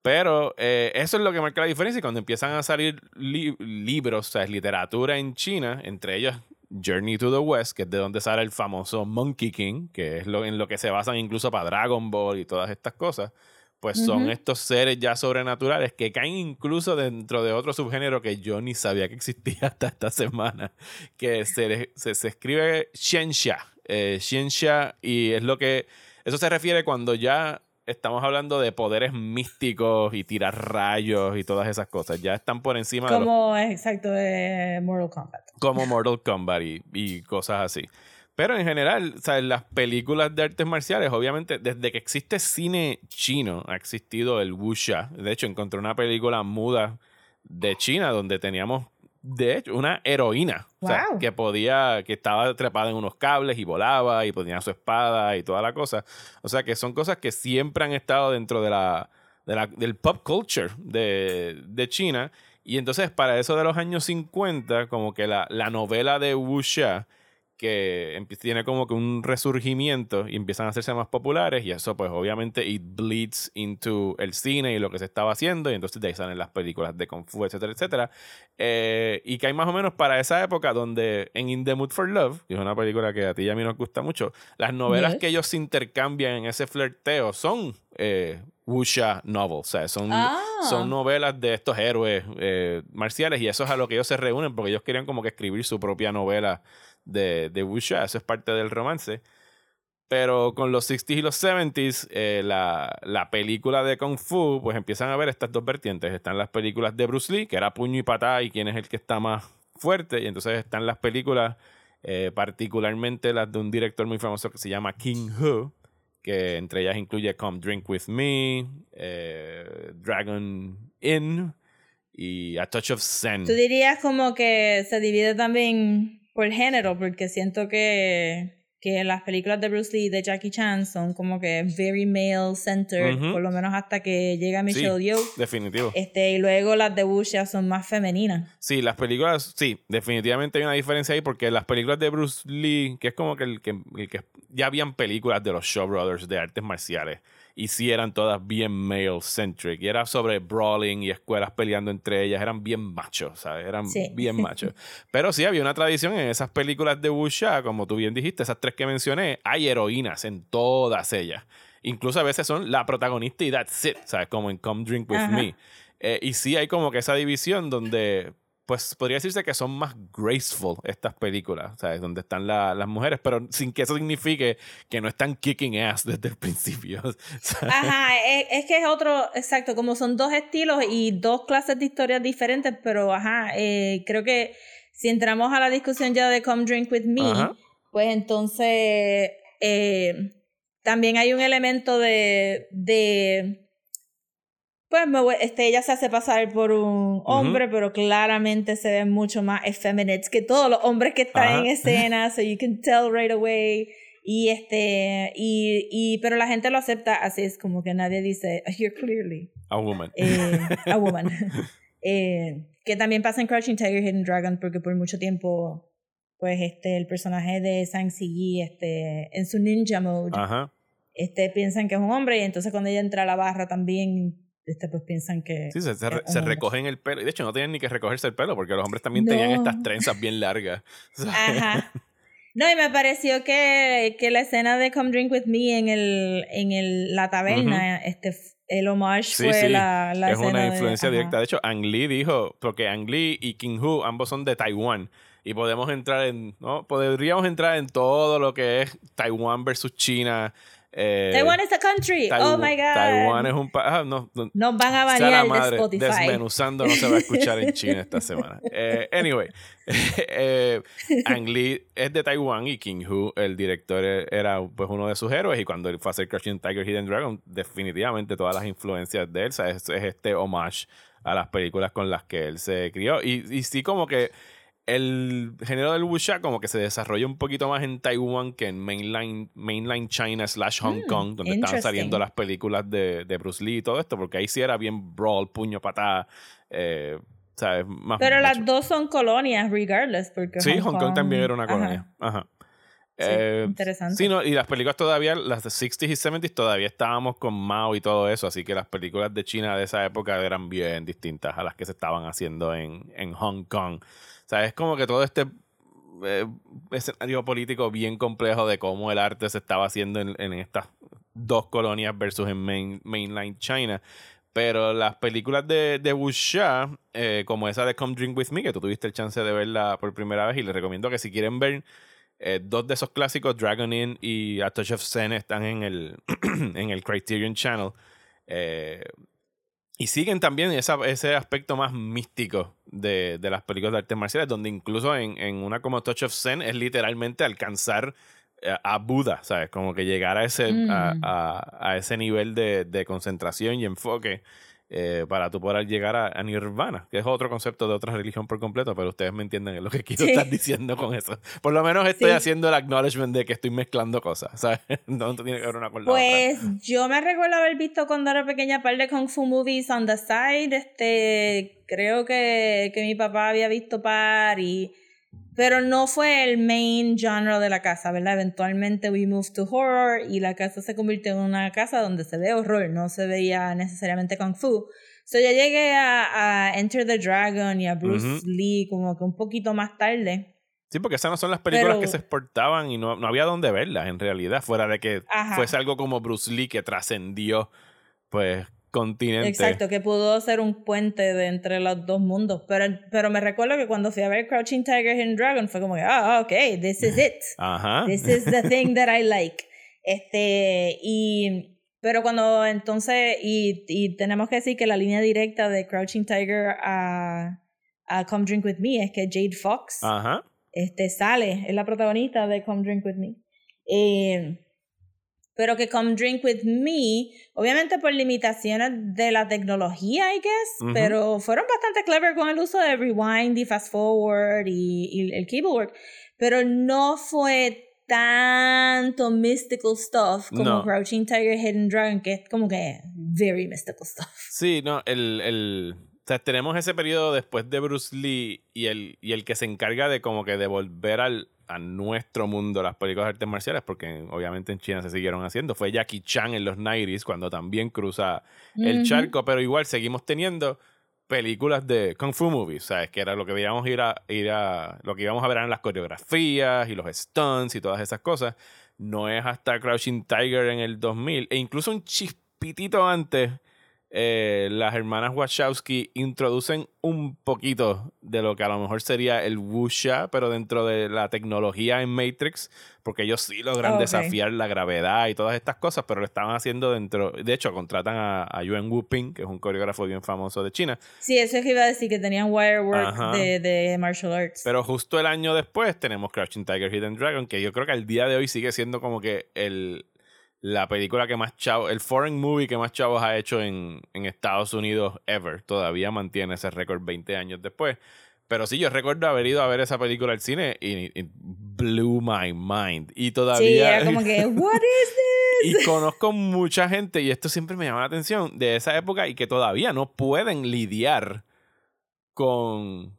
Pero eh, eso es lo que marca la diferencia y cuando empiezan a salir li- libros, o sea, literatura en China, entre ellos Journey to the West, que es de donde sale el famoso Monkey King, que es lo, en lo que se basan incluso para Dragon Ball y todas estas cosas, pues son Ujú. estos seres ya sobrenaturales que caen incluso dentro de otro subgénero que yo ni sabía que existía (laughs) hasta esta semana, que se, se, se escribe Xianxia, eh, Xianxia, y es lo que, eso se refiere cuando ya estamos hablando de poderes místicos y tirar rayos y todas esas cosas, ya están por encima de los Como exacto de Mortal Kombat. como Mortal Kombat y, y cosas así. Pero en general, sea, las películas de artes marciales, obviamente, desde que existe cine chino, ha existido el wuxia. De hecho, encontré una película muda de China donde teníamos, de hecho, una heroína. O sea, que podía, que estaba trepada en unos cables y volaba y ponía su espada y toda la cosa. O sea, que son cosas que siempre han estado dentro de la, de la- del pop culture de, de China. Y entonces, para eso de los años 50, como que la, la novela de wuxia que tiene como que un resurgimiento y empiezan a hacerse más populares y eso pues obviamente it bleeds into el cine y lo que se estaba haciendo y entonces de ahí salen las películas de Kung Fu, etcétera, etcétera. Eh, y que hay más o menos para esa época donde en In the Mood for Love, que es una película que a ti y a mí nos gusta mucho, las novelas Yes. que ellos se intercambian en ese flirteo son eh, wuxia novels, o sea, son, Ah. son novelas de estos héroes eh, marciales y eso es a lo que ellos se reúnen porque ellos querían como que escribir su propia novela de, de wuxia, eso es parte del romance. Pero con los 60s y los 70s, eh, la, la película de Kung Fu, pues empiezan a ver estas dos vertientes. Están las películas de Bruce Lee, que era puño y patada y quién es el que está más fuerte. Y entonces están las películas, eh, particularmente las de un director muy famoso que se llama King Hu, que entre ellas incluye Come Drink With Me, eh, Dragon Inn y A Touch of Zen. Tú dirías como que se divide también por género, porque siento que, que las películas de Bruce Lee y de Jackie Chan son como que very male centered, por lo menos hasta que llega Michelle Sí. Yeoh. Definitivo. Este, y luego las de Wuxia son más femeninas. Sí, las películas, sí, definitivamente hay una diferencia ahí porque las películas de Bruce Lee, que es como que el que, el que ya habían películas de los Shaw Brothers de artes marciales y sí eran todas bien male centric y era sobre brawling y escuelas peleando entre ellas, eran bien machos, ¿sabes? Eran Sí. bien machos. (laughs) Pero sí había una tradición en esas películas de wuxia, como tú bien dijiste, esas tres que mencioné, hay heroínas en todas ellas. Incluso a veces son la protagonista y that's it, ¿sabes? Como en Come Drink With Ajá. Me. Eh, y sí hay como que esa división donde, pues podría decirse que son más graceful estas películas, ¿sabes? Donde están la- las mujeres, pero sin que eso signifique que no están kicking ass desde el principio. (laughs) ¿sabes? Ajá, es, es que es otro, exacto, como son dos estilos y dos clases de historias diferentes, pero ajá, eh, creo que si entramos a la discusión ya de Come Drink With Me, Ajá. pues entonces eh, también hay un elemento de, de pues me voy- este, ella se hace pasar por un hombre, pero claramente se ven mucho más effeminate que todos los hombres que están Ajá. en escena, (laughs) so you can tell right away. Y este, y, y, pero la gente lo acepta así, es como que nadie dice, you're clearly A woman. eh, a (laughs) woman. (laughs) Eh, que también pasa en Crouching Tiger, Hidden Dragon, porque por mucho tiempo, pues este, el personaje de Sang Si este, en su ninja mode, Ajá. este, piensan que es un hombre, y entonces cuando ella entra a la barra también, este, pues piensan que... Sí, se, se, re- se recogen el pelo. Y de hecho, no tenían ni que recogerse el pelo porque los hombres también No. tenían estas trenzas bien largas. (laughs) Ajá. No, y me pareció que, que la escena de Come Drink With Me en el, en el, la taberna, este, f- el homage Sí, fue sí, la, la es escena una de- influencia ajá. directa. De hecho, Ang Lee dijo, porque Ang Lee y King Hu ambos son de Taiwán. Y podemos entrar en, ¿no? Podríamos entrar en todo lo que es Taiwán versus China. Eh, Taiwan is a country. Taiw- oh my God. Taiwán es un país. Ah, no, no, Nos van a banear de madre, Spotify. Desmenuzando no se va a escuchar en (laughs) China esta semana. Eh, anyway, (laughs) eh, Ang Lee es de Taiwán y King Hu, el director, e- era pues uno de sus héroes. Y cuando él fue a hacer Crouching Tiger, Hidden Dragon, definitivamente todas las influencias de él, o sea, es, es este homage a las películas con las que él se crió. Y, y sí, como que el género del wuxia como que se desarrolla un poquito más en Taiwán que en mainline, mainline China slash Hong Mm, Kong, donde estaban saliendo las películas de, de Bruce Lee y todo esto, porque ahí sí era bien brawl, puño, patada, eh, ¿sabes? Más Pero las dos son colonias, regardless. Porque Sí, Hong Kong también era una Ajá. colonia. Ajá. Sí, Eh, interesante. Sí, no, y las películas todavía, las de 60s y 70s, todavía estábamos con Mao y todo eso, así que las películas de China de esa época eran bien distintas a las que se estaban haciendo en, en Hong Kong. O sea, es como que todo este eh, escenario político bien complejo de cómo el arte se estaba haciendo en, en estas dos colonias versus en main- mainline China. Pero las películas de, de wuxia, eh, como esa de Come Drink With Me, que tú tuviste el chance de verla por primera vez, y les recomiendo que si quieren ver eh, dos de esos clásicos, Dragon Inn y A Touch of Zen, están en el, (clears throat) en el Criterion Channel. Eh, y siguen también esa- ese aspecto más místico de, de las películas de artes marciales, donde incluso en, en una como Touch of Zen es literalmente alcanzar eh, a Buda, ¿sabes? Como que llegar a ese, Mm. a, a- a ese nivel de, de concentración y enfoque eh, para tú poder llegar a, a Nirvana, que es otro concepto de otra religión por completo, pero ustedes me entienden lo que quiero Sí. estar diciendo con eso. Por lo menos estoy Sí. haciendo el acknowledgement de que estoy mezclando cosas, ¿sabes? (laughs) No tiene que ver una con la otra. Pues yo me recuerdo haber visto cuando era pequeña par de Kung Fu movies on the side. Este, creo que, que mi papá había visto par y pero no fue el main genre de la casa, ¿verdad? Eventualmente we moved to horror y la casa se convirtió en una casa donde se ve horror, no se veía necesariamente kung fu. So ya llegué a, a Enter the Dragon y a Bruce. Lee como que un poquito más tarde. Sí, porque esas no son las películas Pero- que se exportaban y no, no había dónde verlas en realidad, fuera de que Ajá. fuese algo como Bruce Lee que trascendió, pues, continente. Exacto, que pudo ser un puente de entre los dos mundos. Pero, pero me recuerdo que cuando fui a ver Crouching Tiger, Hidden Dragon fue como que, ah, ok, this is it. (laughs) Ajá. This is the thing that I like. Este, y, pero cuando entonces, y, y tenemos que decir que la línea directa de Crouching Tiger a, a Come Drink With Me es que Jade Fox Ajá. este, sale, es la protagonista de Come Drink With Me. Eh, pero que Come Drink With Me, obviamente por limitaciones de la tecnología, I guess, Ujú. pero fueron bastante clever con el uso de rewind y fast forward y, y el cable work, pero no fue tanto mystical stuff como No. Crouching Tiger, Hidden Dragon, que es como que very mystical stuff. Sí, no, el, el, o sea, tenemos ese periodo después de Bruce Lee y el, y el que se encarga de como que devolver al, a nuestro mundo las películas de artes marciales, porque obviamente en China se siguieron haciendo. Fue Jackie Chan en los 90s cuando también cruza el charco, pero igual seguimos teniendo películas de Kung Fu movies, ¿sabes? Que era lo que veíamos ir a, ir a, lo que íbamos a ver eran las coreografías y los stunts y todas esas cosas. No es hasta Crouching Tiger en el 2000, e incluso un chispitito antes, eh, las hermanas Wachowski introducen un poquito de lo que a lo mejor sería el wuxia, pero dentro de la tecnología en Matrix, porque ellos sí logran desafiar la gravedad y todas estas cosas, pero lo estaban haciendo dentro. De hecho, contratan a, a Yuan Wuping, que es un coreógrafo bien famoso de China, Sí, eso es que iba a decir que tenían wirework de, de martial arts. pero justo el año después tenemos Crouching Tiger, Hidden Dragon, que yo creo que al día de hoy sigue siendo como que el, la película que más chavos, el foreign movie que más chavos ha hecho en, en Estados Unidos ever. Todavía mantiene ese récord 20 años después. Pero sí, yo recuerdo haber ido a ver esa película al cine y it blew my mind. Y todavía... Sí, era como (laughs) que, what is this? y conozco mucha gente, y esto siempre me llama la atención, de esa época y que todavía no pueden lidiar con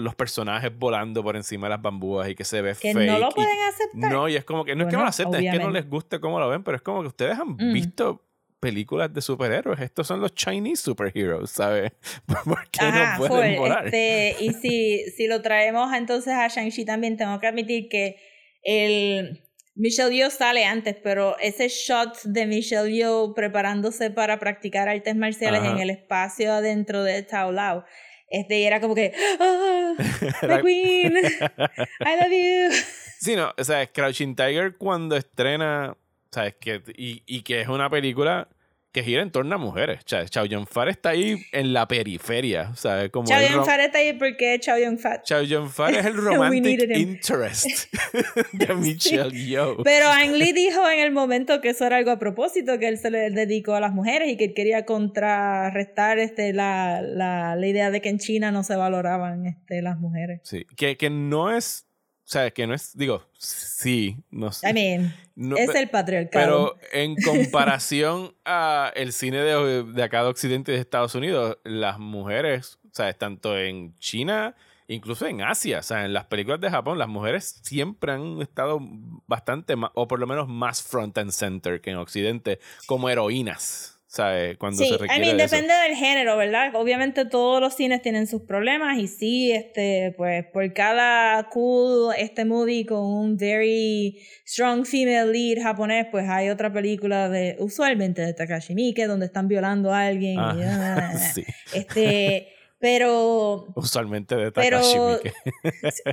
los personajes volando por encima de las bambúas y que se ve que fake. no lo pueden aceptar. no, y es como que no es que no lo acepten, es que no les guste cómo lo ven, pero es como que ustedes han Mm. visto películas de superhéroes. Estos son los Chinese superheroes, ¿sabes? (laughs) ¿Por qué Ajá, no pueden volar? este, y si, si lo traemos entonces a Shang-Chi también, tengo que admitir que el Michelle Yeoh sale antes, pero ese shot de Michelle Yeoh preparándose para practicar artes marciales Ajá. en el espacio adentro de Tao Lao, este, y era como que, ¡Ah, (laughs) my queen, (laughs) I love you. (laughs) Sí, no, o sea, Crouching Tiger cuando estrena, ¿sabes? Que, y, y que es una película que gira en torno a mujeres. O sea, Chow Yun-Fat está ahí en la periferia, ¿sabes? Como el Yun Fat está ahí porque Chow Yun Fat. Chow Yun-Fat es el (laughs) romantic him. interest (laughs) de Michelle Yeoh. Pero Ang Lee dijo en el momento que eso era algo a propósito, que él se le dedicó a las mujeres y que él quería contrarrestar este, la, la, la idea de que en China no se valoraban este, las mujeres. Sí, que, que no es, o sea, que no es, digo, sí, no sé. I mean, No, es el patriarcado. Pero en comparación (laughs) a el cine de, de acá de Occidente y de Estados Unidos, las mujeres, o sea, tanto en China, incluso en Asia, o sea, en las películas de Japón, las mujeres siempre han estado bastante más, o por lo menos más front and center que en Occidente, como heroínas, ¿sabes? Cuando Sí, se I requiere mean, de eso. depende del género, ¿verdad? Obviamente todos los cines tienen sus problemas y sí, este, pues por cada cool este movie con un very strong female lead japonés, pues hay otra película de, usualmente de Takashi Miike, donde están violando a alguien. y, Ah, ah, (laughs) sí, Este, (laughs) pero, usualmente de Takashi Miike.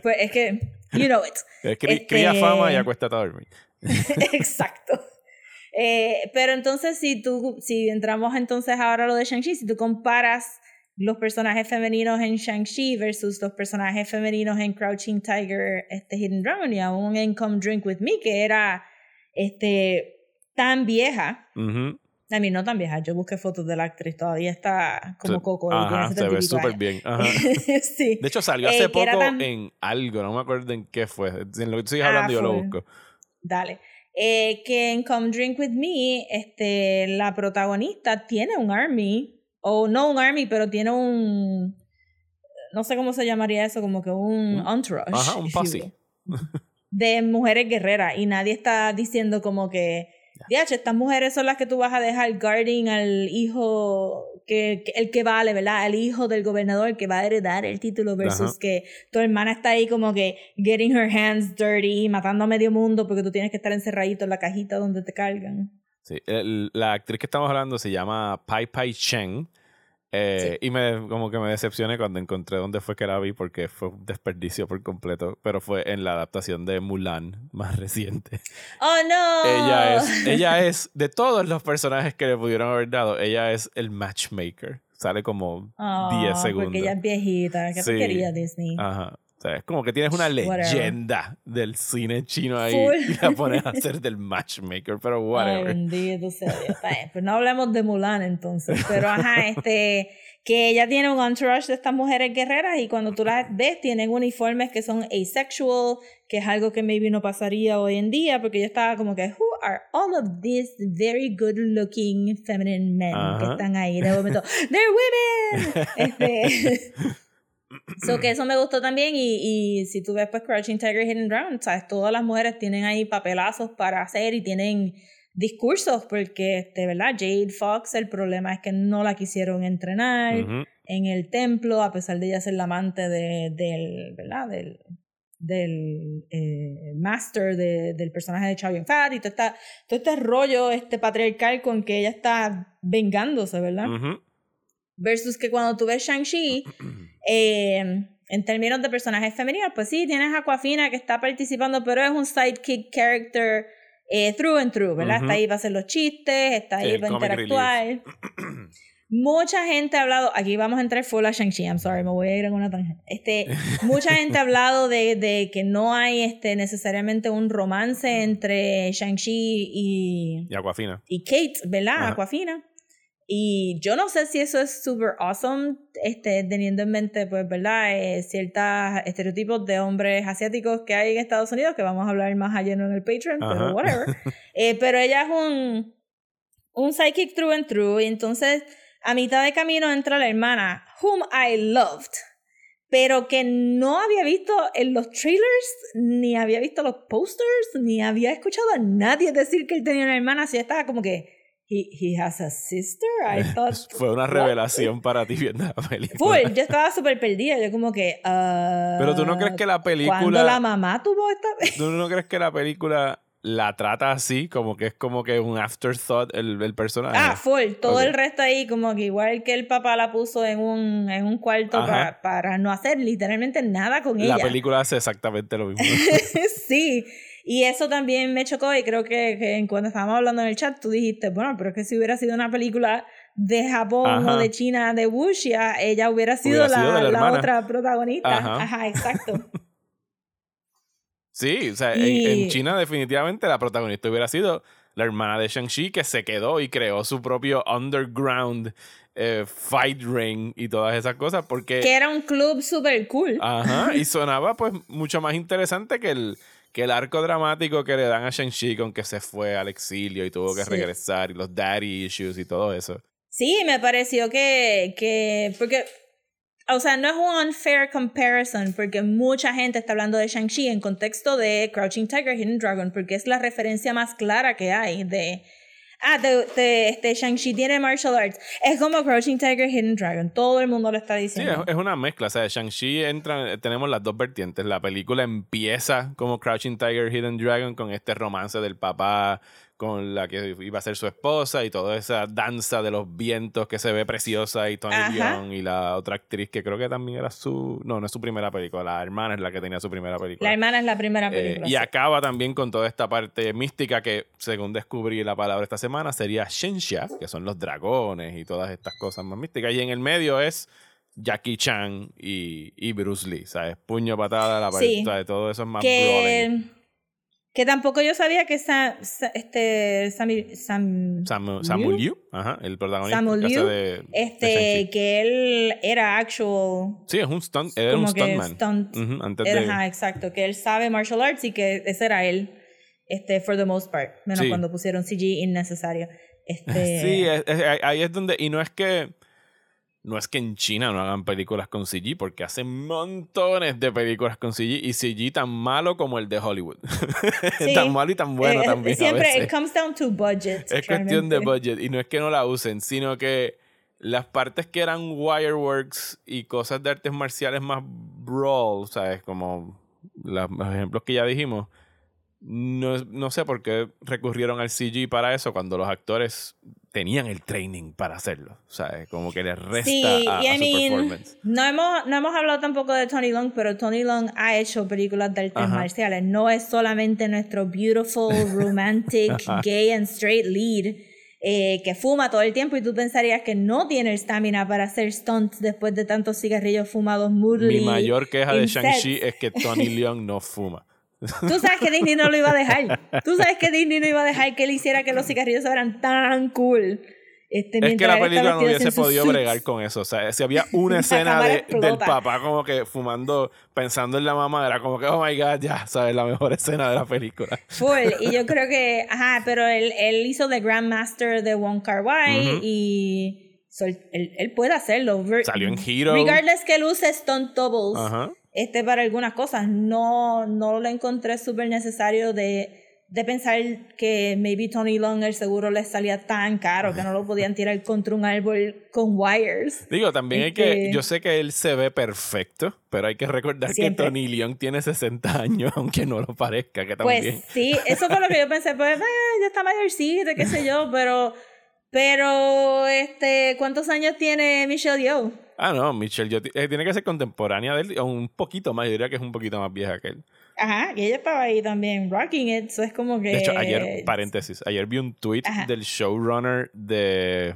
pues es que, you know it. Cri- este- Cría fama y acuesta a dormir. (laughs) Exacto. Eh, pero entonces, si tú, si entramos entonces ahora a lo de Shang-Chi, si tú comparas los personajes femeninos en Shang-Chi versus los personajes femeninos en Crouching Tiger, este Hidden Dragon y aún en Come Drink With Me, que era este tan vieja. Ujú. A mí no tan vieja, yo busqué fotos de la actriz, todavía está como Sí. Coco. Ajá, se 70 y ve súper bien. Ajá. (laughs) sí. De hecho, salió Eh, hace era poco tan- en algo, no me acuerdo en qué fue. En lo que tú sigues Ah, hablando, yo lo busco. Dale. Eh, que en Come Drink With Me, este, la protagonista tiene un army, o no un army, pero tiene un, no sé cómo se llamaría eso, como que un entourage. Ajá, un posse. De mujeres guerreras y nadie está diciendo como que, diache, estas mujeres son las que tú vas a dejar guarding al hijo, que, que- el que vale, ¿verdad? Al hijo del gobernador que va a heredar el título versus Ajá. que tu hermana está ahí como que getting her hands dirty, matando a medio mundo porque tú tienes que estar encerradito en la cajita donde te cargan. Sí, el- la actriz que estamos hablando se llama Pai Pai Chen. Eh, Y me, como que me decepcioné cuando encontré dónde fue que la vi porque fue un desperdicio por completo. Pero fue en la adaptación de Mulan (laughs) más reciente. ¡Oh, no! Ella es, ella es, de todos los personajes que le pudieron haber dado, ella es el matchmaker. Sale como Oh, 10 segundos. Porque ella es viejita. ¿Qué Sí. quería Disney? Ajá. O sea, es como que tienes una Whatever. leyenda del cine chino ahí Full. y la pones a (laughs) hacer del matchmaker, pero Ay, whatever. bendito sea Dios. Pues no hablemos de Mulan entonces. (laughs) Pero ajá, este. Que ella tiene un entourage de estas mujeres guerreras y cuando tú las ves tienen uniformes que son asexual, que es algo que maybe no pasaría hoy en día, porque yo estaba como que, who are all of these very good looking feminine men que Ajá. están ahí? De momento, they're women. (laughs) Este, So que (clears throat) eso me gustó también y, y si tú ves pues Crouching Tiger, Hidden Dragon, sabes, todas las mujeres tienen ahí papelazos para hacer y tienen discursos porque de verdad Jade Fox el problema es que no la quisieron entrenar Ujú. en el templo a pesar de ella ser la amante de, del, ¿verdad? Del, del eh, master de- del personaje de Chow Yun-fat y todo, esta- todo este rollo este patriarcal con que ella está vengándose, ¿verdad? Ujú. Versus que cuando tú ves Shang-Chi, (clears throat) eh, en términos de personajes femeninos, pues sí, tienes a Aquafina que está participando, pero es un sidekick character eh, through and through, ¿verdad? Está ahí para hacer los chistes, está ahí el para interactuar. Mucha gente ha hablado, aquí vamos a entrar full a Shang-Chi, I'm sorry, me voy a ir en una tangente. Este, (laughs) mucha gente ha hablado de, de que no hay este, necesariamente un romance entre Shang-Chi y, Y Aquafina. y Kate, ¿verdad? Ajá. Aquafina. Y yo no sé si eso es super awesome, este, teniendo en mente, pues, ¿verdad? Eh, ciertos estereotipos de hombres asiáticos que hay en Estados Unidos, que vamos a hablar más allá en el Patreon, Ajá. pero whatever. (laughs) Eh, pero ella es un, un psychic through and through, y entonces a mitad de camino entra la hermana, whom I loved, pero que no había visto en los trailers, ni había visto los posters, ni había escuchado a nadie decir que él tenía una hermana, así estaba como que, he, he has a sister, I thought... (laughs) Fue una what? revelación para ti viendo la película. Full, yo estaba súper perdida, yo como que... ah, Pero tú no crees que la ¿Cuándo la película. mamá tuvo esta... ¿Tú no crees que la película la trata así? Como que es como que un afterthought el, el personaje. Ah, full. Todo el resto ahí, como que igual que el papá la puso en un, en un cuarto para, para no hacer literalmente nada con la ella. película hace exactamente lo mismo. (laughs) sí. Y eso también me chocó y creo que, que en cuando estábamos hablando en el chat tú dijiste, bueno, pero es que si hubiera sido una película de Japón Ajá. o de China, de Wuxia, ella hubiera sido, Hubiera la, la otra protagonista. Ajá. Ajá, exacto. Sí, o sea, en China definitivamente la protagonista hubiera sido la hermana de Shang-Chi que se quedó y creó su propio underground eh, fight ring y todas esas cosas porque... que era un club super cool. Ajá, y (laughs) sonaba pues mucho más interesante que el, que el arco dramático que le dan a Shang-Chi con que se fue al exilio y tuvo que Sí. regresar y los daddy issues y todo eso. Sí, me pareció que, que, porque, o sea, no es un unfair comparison, porque mucha gente está hablando de Shang-Chi en contexto de Crouching Tiger, Hidden Dragon, porque es la referencia más clara que hay de, ah, de, de- este, Shang-Chi tiene martial arts. Es como Crouching Tiger, Hidden Dragon, todo el mundo lo está Sí, diciendo. es, es una mezcla. O sea, Shang-Chi entra, tenemos las dos vertientes. La película empieza como Crouching Tiger, Hidden Dragon con este romance del papá con la que iba a ser su esposa y toda esa danza de los vientos que se ve preciosa y Tony. Leung y la otra actriz que creo que también era su... No, no es su primera película. La hermana es la que tenía su primera película. La hermana es la primera Eh, película. y acaba también con toda esta parte mística que, según descubrí la palabra esta semana, sería Shensha, que son los dragones y todas estas cosas más místicas. Y en el medio es Jackie Chan y, y Bruce Lee, ¿sabes? Puño, patada, la Sí. de todo eso es más que, que tampoco yo sabía que Sa- Sa- este, Sami- Sam, Samu, Samu Liu, ajá, el protagonista Samu que hace Liu, de, este, que él era actual Sí, es un stunt, era un stuntman. stunt- Ujú, antes Era, de... ajá, exacto, que él sabe martial arts y que ese era él, este, for the most part, menos Sí. cuando pusieron CG innecesario. (laughs) Este, Sí, es- es- ahí- ahí es donde. Y no es que. No es que en China no hagan películas con CG, porque hacen montones de películas con CG y CG tan malo como el de Hollywood. (laughs) Sí. tan malo y tan bueno Eh, también. a Siempre, veces. it comes down to budget. Es cuestión de budget y no es que no la usen, sino que las partes que eran wireworks y cosas de artes marciales más brawl, ¿sabes? Como los ejemplos que ya dijimos, no, no sé por qué recurrieron al CG para eso cuando los actores tenían el training para hacerlo, ¿sabes? Como que les resta Sí, a, y a I su mean, performance. no hemos, no hemos hablado tampoco de Tony Long, pero Tony Long ha hecho películas de artes Ajá. marciales. No es solamente nuestro beautiful, (laughs) romantic, gay and straight lead eh, que fuma todo el tiempo y tú pensarías que no tiene el stamina para hacer stunts después de tantos cigarrillos fumados moodily. Mi mayor queja de Shang-Chi es que Tony (laughs) Leung no fuma. Tú sabes que Disney no lo iba a dejar. Tú sabes que Disney no iba a dejar que él hiciera que los cigarrillos fueran tan cool. Este, Es que la película no hubiese podido suits. bregar con eso. O sea, si había (laughs) una escena de- del papá como que fumando, pensando en la mamá, era como que, oh my god, ya, ¿sabes? La mejor escena de la película. Full. Y yo (laughs) creo que, ajá, pero él, él hizo The Grandmaster de Wong Kar Wai y so, él, puede hacerlo. Ver- Salió en Hero. Regardless que él use stunt doubles Ajá. Este, para algunas cosas, no, no lo encontré súper necesario de, de pensar que maybe Tony Long el seguro les salía tan caro que no lo podían tirar contra un árbol con wires. Digo, también hay que, Este- yo sé que él se ve perfecto, pero hay que recordar Siempre. que Tony Leung tiene 60 años, (laughs) aunque no lo parezca, que Pues también. sí, eso fue lo que yo pensé, pues eh, ya está mayorcito, qué sé yo, pero, pero, este, ¿cuántos años tiene Michelle Yeoh? Ah, no, Michelle yo, eh, tiene que ser contemporánea de él, o un poquito más, yo diría que es un poquito más vieja que él. Ajá, y ella estaba ahí también rocking it, eso es como que... De hecho, ayer, paréntesis, ayer vi un tweet Ajá. del showrunner de.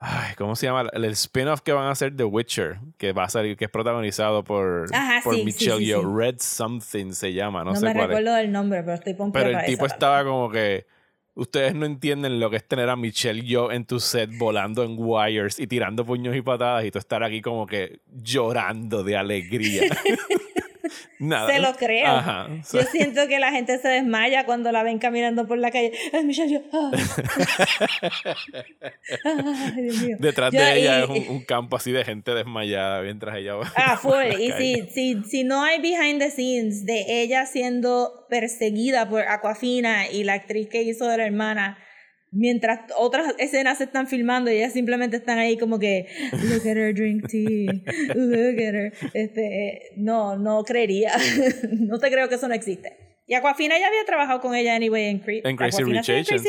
Ay, ¿cómo se llama? El, el spin-off que van a hacer de Witcher, que va a salir, que es protagonizado por, Ajá, por sí, Michelle sí, sí. Red Something se llama, no, No, sé me cuál es. recuerdo del nombre, pero estoy Pero el para tipo esa estaba como que. Ustedes no entienden lo que es tener a Michelle Yeoh en tu set volando en wires y tirando puños y patadas y tú estar aquí como que llorando de alegría. (laughs) Nada. Se lo creo. Ajá. o sea, Yo siento que la gente se desmaya cuando la ven caminando por la calle. Ay, Michelle Yeoh. ah. (laughs) Ay, Dios mío. detrás Yo- de ella y- es un, un campo así de gente desmayada mientras ella va. Ah, (laughs) full. Y si, si, si no hay behind the scenes de ella siendo perseguida por Aquafina y la actriz que hizo de la hermana, mientras otras escenas se están filmando y ellas simplemente están ahí como que, look at her drink tea, look at her. Este, no, no creería. (laughs) no te creo que eso no existe. Y Aquafina ya había trabajado con ella anyway en, Cre- En Crazy Rich en Asians.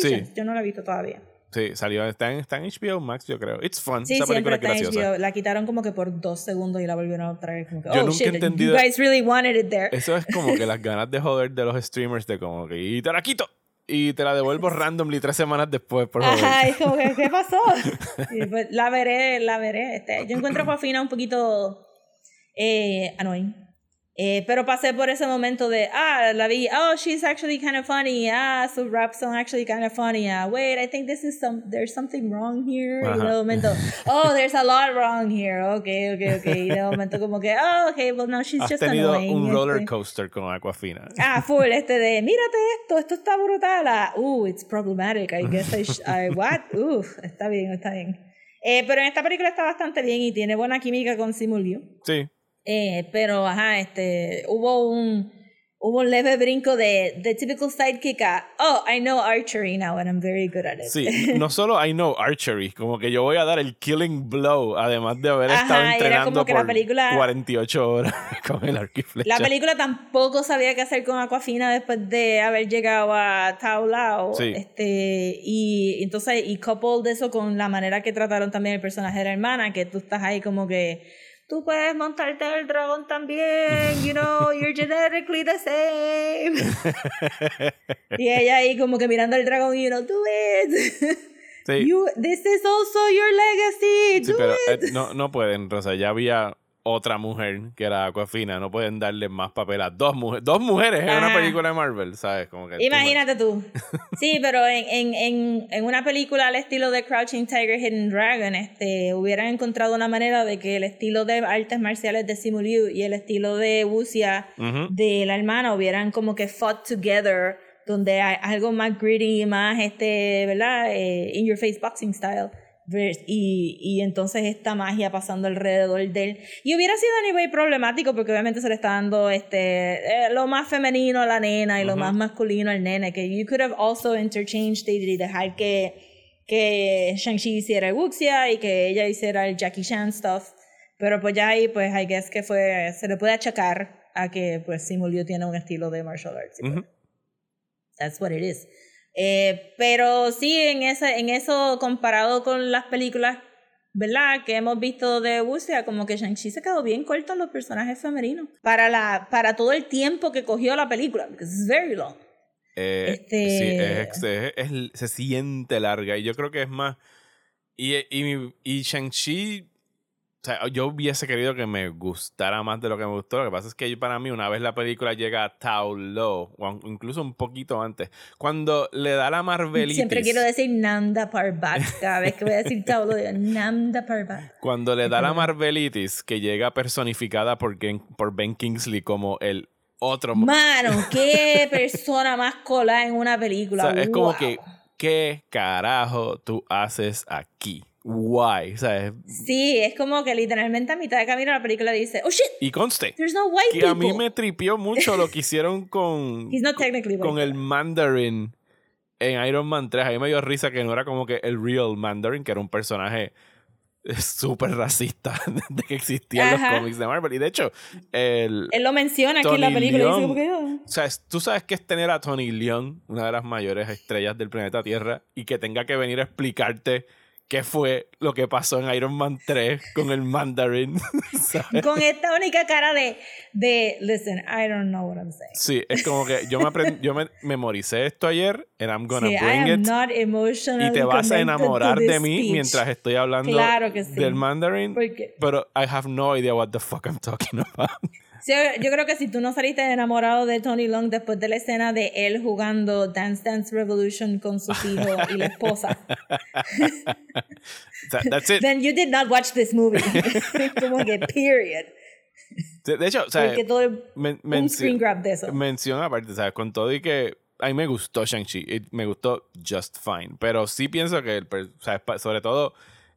Sí. Yo no la he visto todavía. Sí, salió. Está en, está en HBO Max, yo creo. It's fun. Sí, Esa película es está en graciosa. HBO. La quitaron como que por dos segundos y la volvieron a traer como que, Yo oh nunca he shit, entendido- you guys really wanted it there. Eso es como que (laughs) las ganas de joder de los streamers de como que y te la quito y te la devuelvo randomly tres semanas después por joder. Ajá, es como que, ¿qué (laughs) pasó? Y pues, la veré, la veré. Este, yo encuentro a Joaquina un poquito eh, annoying. Eh, pero pasé por ese momento de, ah, la vi, oh, she's actually kind of funny, ah, sus raps son actually kind of funny, ah, wait, I think this is some, there's something wrong here, y de momento, (laughs) oh, there's a lot wrong here, okay, okay, okay, y de momento como que, oh, okay, well, no, she's Has just tenido annoying. un este. roller coaster con Aquafina. Ah, full, este de, mírate esto, esto está brutal. Ah, uh, it's problematic. I guess I, sh- I what? Uf, está bien, está bien. Eh, pero en esta película está bastante bien y tiene buena química con Simu Liu. Sí. Eh, pero, ajá, este, hubo un, hubo un leve brinco de, de typical sidekick a, oh, I know archery now and I'm very good at it. Sí, (laughs) no solo I know archery, como que yo voy a dar el killing blow, además de haber Ajá, estado entrenando por película- 48 horas (laughs) con el arco y flecha. La película tampoco sabía qué hacer con Aquafina después de haber llegado a Tao Lao. Sí. Este, y entonces, y couple de eso con la manera que trataron también el personaje de la hermana, que tú estás ahí como que tú puedes montarte el dragón también, you know, you're genetically the same. (laughs) y ella ahí como que mirando el dragón, you know, do it. Sí. You, this is also your legacy. Sí, Do pero it. eh, no, no pueden, Rosa. Ya había otra mujer que era Aquafina. No pueden darle más papel a dos mujeres. Dos mujeres en una Ajá. película de Marvel, ¿sabes? Como que Imagínate tú. (laughs) Sí, pero en, en, en, en una película al estilo de Crouching Tiger, Hidden Dragon, este, hubieran encontrado una manera de que el estilo de artes marciales de Simu Liu y el estilo de Wuxia de la hermana hubieran como que fought together, donde hay algo más gritty, más este, ¿verdad? Eh, in your face boxing style. Y, y entonces esta magia pasando alrededor de él. Y hubiera sido anyway problemático porque obviamente se le está dando este, eh, lo más femenino a la nena y lo más masculino al nene. Que you could have also interchanged it y dejar que, que Shang-Chi hiciera el wuxia y que ella hiciera el Jackie Chan stuff. Pero pues ya ahí, pues, I guess que fue, se le puede achacar a que, pues, Simu Liu tiene un estilo de martial arts. pues, Ujú. That's what it is. Eh, pero sí, en, ese, en eso, comparado con las películas, ¿verdad? Que hemos visto de Wuxia, como que Shang-Chi se quedó bien corto en los personajes femeninos. Para, la, para todo el tiempo que cogió la película, because it's very long. Eh, Este- Sí, es, es- es- se siente larga. Y yo creo que es más. Y, y, y Shang-Chi. O sea, yo hubiese querido que me gustara más de lo que me gustó. Lo que pasa es que para mí, una vez la película llega a Tao Lo, o incluso un poquito antes, cuando le da la Marvelitis. Siempre quiero decir Nanda Parbat. Cada vez que voy a decir Tao, lo digo Nanda Parbat. Cuando le da la Marvelitis, que llega personificada por, Gen- por Ben Kingsley como el otro. Mano, qué persona más cola en una O película. es como que, ¿qué carajo tú haces aquí? Why? O sea, es- Sí, es como que literalmente a mitad de camino la película dice, oh shit, y conste, there's no white que a mí me tripió mucho lo que hicieron con, (laughs) He's not technically con el Mandarin en Iron Man 3. A mí me dio risa que no era como que el real Mandarin, que era un personaje súper racista (laughs) de que existían los Ajá. cómics de Marvel. Y de hecho, el, Él lo menciona aquí en la película. y dice "Oh". O sea, tú sabes que es tener a Tony Leung, una de las mayores estrellas del planeta Tierra, y que tenga que venir a explicarte qué fue lo que pasó en Iron Man 3 con el Mandarin. (laughs) ¿sabes? Con esta única cara de, de, listen, I don't know what I'm saying. Sí, es como que yo me, aprend- yo me memoricé esto ayer, and I'm gonna Sí, I bring am it. not emotionally Y te vas a enamorar de mí speech. mientras estoy hablando Claro que sí. del Mandarin. Porque- Pero I have no idea what the fuck I'm talking (laughs) about. Sí, yo creo que si tú no saliste enamorado de Tony Long después de la escena de él jugando Dance Dance Revolution con sus (laughs) hijos y la esposa, (laughs) O sea, that's it. then you did not watch this movie. (laughs) Como que period. De hecho, o sea, Porque todo el- men- un screen grab de eso. Mención aparte, ¿sabes? Con todo y que a mí me gustó Shang-Chi, me gustó just fine, pero sí pienso que, el, ¿sabes? Pa- sobre todo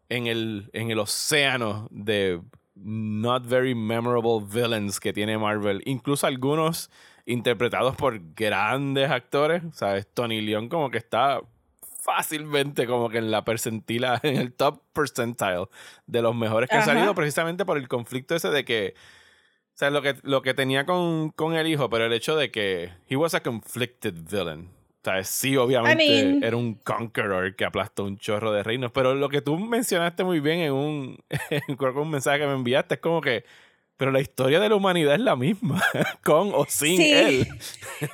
en el, en el océano de not very memorable villains que tiene Marvel, incluso algunos interpretados por grandes actores, ¿sabes? Tony Leon como que está fácilmente como que en la percentila, (laughs) en el top percentile de los mejores que han salido precisamente por el conflicto ese de que o sea, lo que, lo que tenía con, con el hijo, pero el hecho de que he was a conflicted villain. Sea, sí, obviamente I mean- era un conqueror que aplastó un chorro de reinos, pero lo que tú mencionaste muy bien en un, (laughs) en un mensaje que me enviaste es como que, pero la historia de la humanidad es la misma, (laughs) con o sin Sí. él.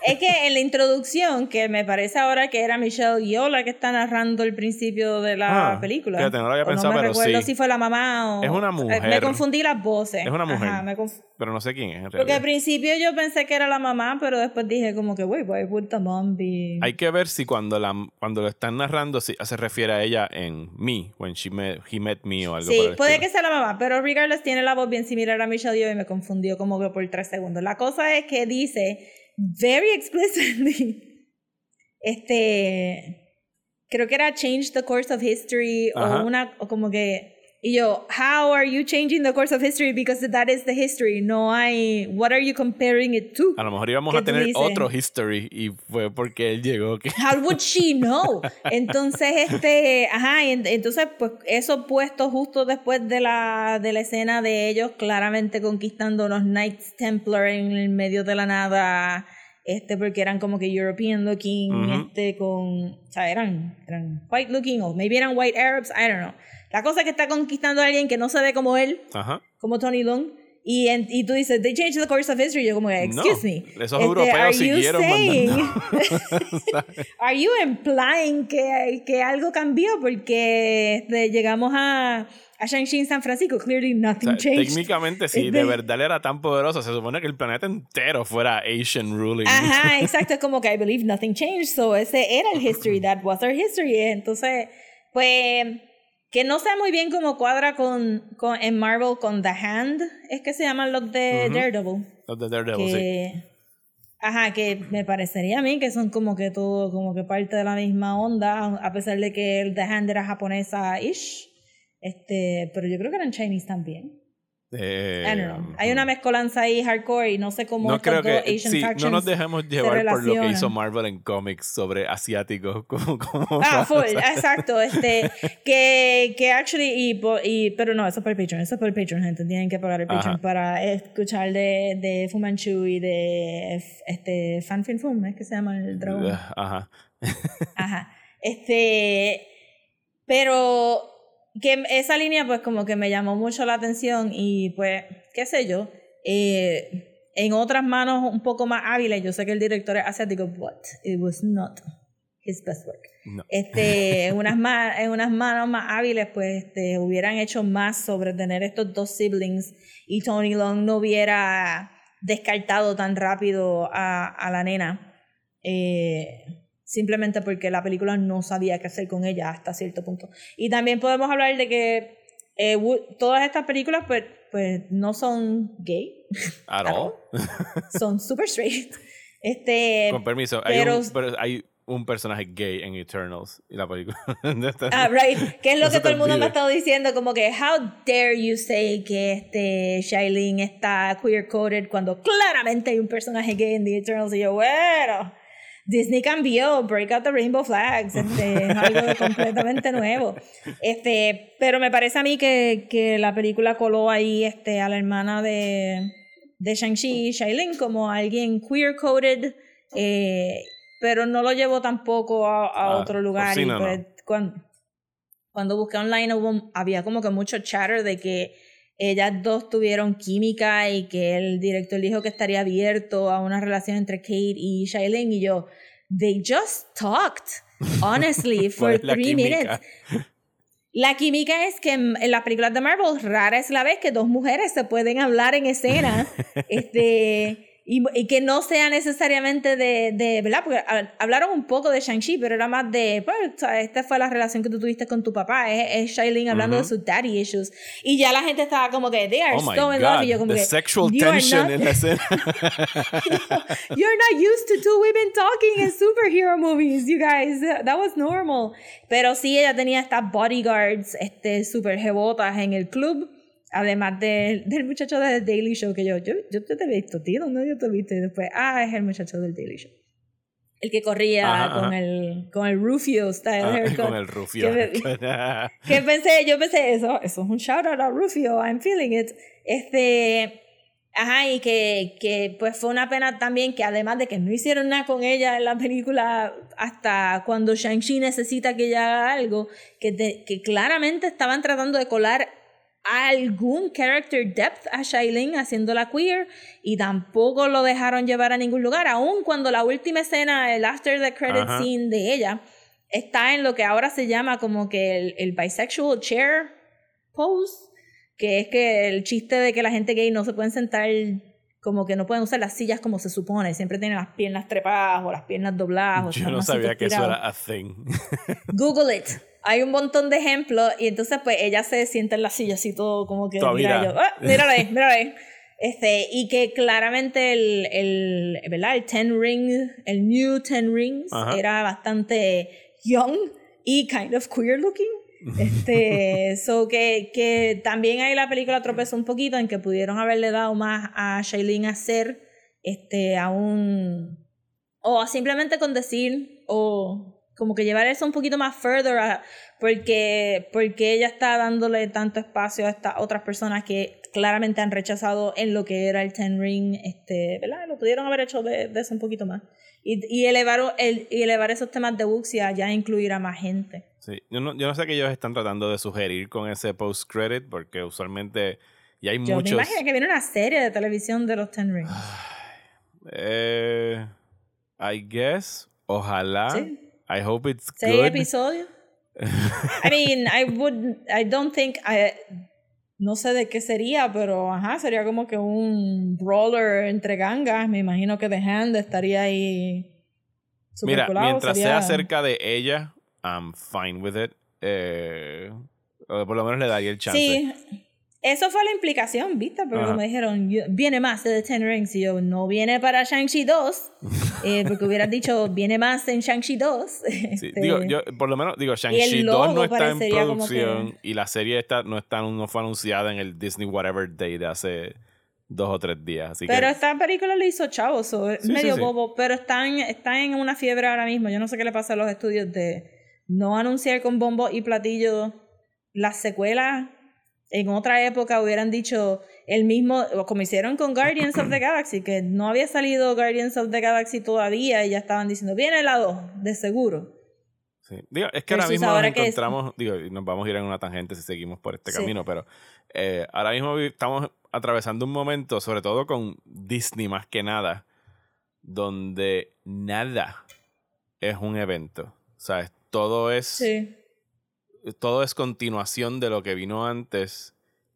Es que en la introducción, que me parece ahora que era Michelle Yeoh la que está narrando el principio de la Ah, película. fíjate, no lo había O pensado, me pero recuerdo sí. si fue la mamá o... Es una eh, mujer. Me confundí las voces. Es una mujer. Ajá, me conf- Pero no sé quién es en Porque al realidad. principio yo pensé que era la mamá, pero después dije como que, wait, why would the mom be... Hay que ver si cuando, la, cuando lo están narrando si se refiere a ella en me, when she met, he met me o algo Sí, por el puede estilo. que sea la mamá, pero regardless tiene la voz bien similar a Michelle Yeoh y me confundió como que por tres segundos. La cosa es que dice very explicitly, (laughs) este, creo que era change the course of history Ajá. o una, o como que, y yo, how are you changing the course of history because that is the history, no hay, what are you comparing it to? A lo mejor íbamos ¿Qué a tener dices? otro history y fue porque él llegó que (laughs) How would she know? Entonces, este, ajá, y entonces, pues eso puesto justo después de la, de la escena de ellos claramente conquistando los Knights Templar en el medio de la nada, este, porque eran como que European looking, Ujú. este, con, o sea, eran, eran white looking o maybe eran white Arabs, I don't know. La cosa es que está conquistando a alguien que no se ve como él, Ajá. como Tony Long. Y, en- y tú dices, they changed the course of history. Yo como, excuse me. esos Este, europeos are you siguieron saying-. (laughs) (laughs) Are you implying que, que algo cambió? Porque este, llegamos a, a Shang-Chi en San Francisco. Clearly O nothing sea, changed. técnicamente, si Este- de verdad era tan poderoso, se supone que el planeta entero fuera Asian ruling. Ajá, (laughs) exacto. Es como que I believe nothing changed. So ese era el history. That was our history. Entonces, pues, que no sé muy bien cómo cuadra con, con en Marvel con The Hand. Es que se llaman los de Ujú. Daredevil. Los de Daredevil, sí. que Ajá, que me parecería a mí que son como que todo, como que parte de la misma onda, a pesar de que el The Hand era japonesa-ish. Este, pero yo creo que eran Chinese también. Eh, I don't know. Hay una mezcolanza ahí hardcore y no sé cómo no creo que Asian sí, no nos dejemos llevar por lo que hizo. Marvel en cómics sobre asiáticos (laughs) como, como Ah, full, exacto. Este, que, que actually, y, y, pero no, eso es por el Patreon, eso es por el Patreon, gente. Tienen que pagar el Ajá. Patreon para escuchar de, de Fu Manchu y de este, Fan Fin Fum, es que se llama el dragón. Ajá. Ajá. Este, pero que esa línea pues como que me llamó mucho la atención y pues, qué sé yo, eh, en otras manos un poco más hábiles, yo sé que el director es asiático, but it was not his best work. No. Este, (laughs) en unas, ma- en unas manos más hábiles, pues este, hubieran hecho más sobre tener estos dos siblings y Tony Long no hubiera descartado tan rápido a, a la nena. eh, simplemente porque la película no sabía qué hacer con ella hasta cierto punto. Y también podemos hablar de que eh, todas estas películas pues, pues no son gay, (laughs) At At all. son super straight. (laughs) Este, Con permiso, hay, pero- un, pero hay un personaje gay en Eternals y la película. (laughs) Ah, right. Que es lo No que todo el mundo me ha estado diciendo, como que, how dare you say que este Shailene está queer coded cuando claramente hay un personaje gay en The Eternals. Y yo, bueno, Disney cambió, break out the rainbow flags, este, es (laughs) algo completamente nuevo. Este, pero me parece a mí que, que la película coló ahí este, a la hermana de, de Shang-Chi, Shailene, como alguien queer coded. Eh, pero no lo llevó tampoco a, a Ah, otro lugar. sí, y no, pues, no. cuando, cuando busqué online hubo, había como que mucho chatter de que ellas dos tuvieron química y que el director dijo que estaría abierto a una relación entre Kate y Shailene y yo, they just talked, honestly, (laughs) for ¿Cuál es la three minutes. La química es que en en las películas de Marvel rara es la vez que dos mujeres se pueden hablar en escena (laughs) este, y, y que no sea necesariamente de, de ¿verdad? Porque ha- hablaron un poco de Shang-Chi, pero era más de, pues, esta fue la relación que tú tuviste con tu papá, es, es Shailene hablando de Ujú. sus daddy issues. Y ya la gente estaba como que, they are Oh so in love, y yo como the que, sexual "You are tension not- la escena. (laughs) (laughs) You're not used to two women talking in superhero movies, you guys. That was normal. Pero sí, ella tenía estas bodyguards, este, super jebotas en el club. Además de- del muchacho del Daily Show que yo, yo, yo te he visto, tío, ¿dónde yo te he visto? Y después, ah, es el muchacho del Daily Show. El que corría Ajá, con, ajá. El, con el Rufio style Ah, haircut. con el rufio. Que (laughs) que pensé, yo pensé, eso, eso es un shout out a Rufio, I'm feeling it. Este, ajá, y que, que pues fue una pena también que además de que no hicieron nada con ella en la película hasta cuando Shang-Chi necesita que ella haga algo, que, te- que claramente estaban tratando de colar algún character depth a Shailene haciéndola queer y tampoco lo dejaron llevar a ningún lugar, aun cuando la última escena, el after the credit Ajá. scene de ella, está en lo que ahora se llama como que el, el bisexual chair pose, que es que el chiste de que la gente gay no se pueden sentar como que no pueden usar las sillas como se supone, siempre tienen las piernas trepadas o las piernas dobladas. o Yo no sabía que eso era a thing. (laughs) Google it. Hay un montón de ejemplos y entonces pues ella se sienta en la silla así todo como que mira yo, ah, mírala ahí, mírala ahí. (laughs) Este, y que claramente el, el, ¿verdad? el Ten Ring, el New Ten Rings Ajá. era bastante young y kind of queer looking. Este, (laughs) so que, que también ahí la película tropezó un poquito en que pudieron haberle dado más a Shailene hacer este, a un o simplemente con decir o como que llevar eso un poquito más further a- porque porque ella está dándole tanto espacio a estas otras personas que claramente han rechazado en lo que era el Ten Ring este verdad lo pudieron haber hecho de, de eso un poquito más y, y elevar el, y elevar esos temas de Wuxia ya incluir a más gente Sí. Yo, no, yo no sé qué ellos están tratando de sugerir con ese post-credit, porque usualmente ya hay yo muchos. me imagino que viene una serie de televisión de los Ten Rings (sighs) Eh, I guess. Ojalá. Sí. I hope it's seis good. episodios (laughs) I mean I would I don't think I no sé de qué sería pero ajá sería como que un brawler entre gangas me imagino que The Hand estaría ahí Mira, colado, mientras sería- sea cerca de ella, I'm fine with it. Eh, por lo menos le daría el chance. sí Eso fue la implicación, ¿viste? Porque Ajá. me dijeron, "Yo- viene más de The Ten Rings. Y yo, no viene para Shang-Chi 2. (laughs) eh, porque hubieras dicho, viene más en Shang-Chi 2. Sí, Este, digo, yo por lo menos digo, Shang-Chi el 2 no está en producción que- y la serie está, no, está, no fue anunciada en el Disney Whatever Day de hace dos o tres días. Así Pero que, esta película le hizo chavo, so, Sí, sí, medio sí. bobo, pero están, están en una fiebre ahora mismo. Yo no sé qué le pasa a los estudios de no anunciar con bombo y platillo las secuelas. En otra época hubieran dicho el mismo, o como hicieron con Guardians of the Galaxy, que no había salido Guardians of the Galaxy todavía y ya estaban diciendo, viene la 2, de seguro. sí. Digo, es que ahora mismo nos que es- encontramos, digo, y nos vamos a ir en una tangente si seguimos por este Sí. camino, pero eh, ahora mismo estamos atravesando un momento, sobre todo con Disney más que nada, donde nada es un evento. O sea, todo es... Sí. Todo es continuación de lo que vino antes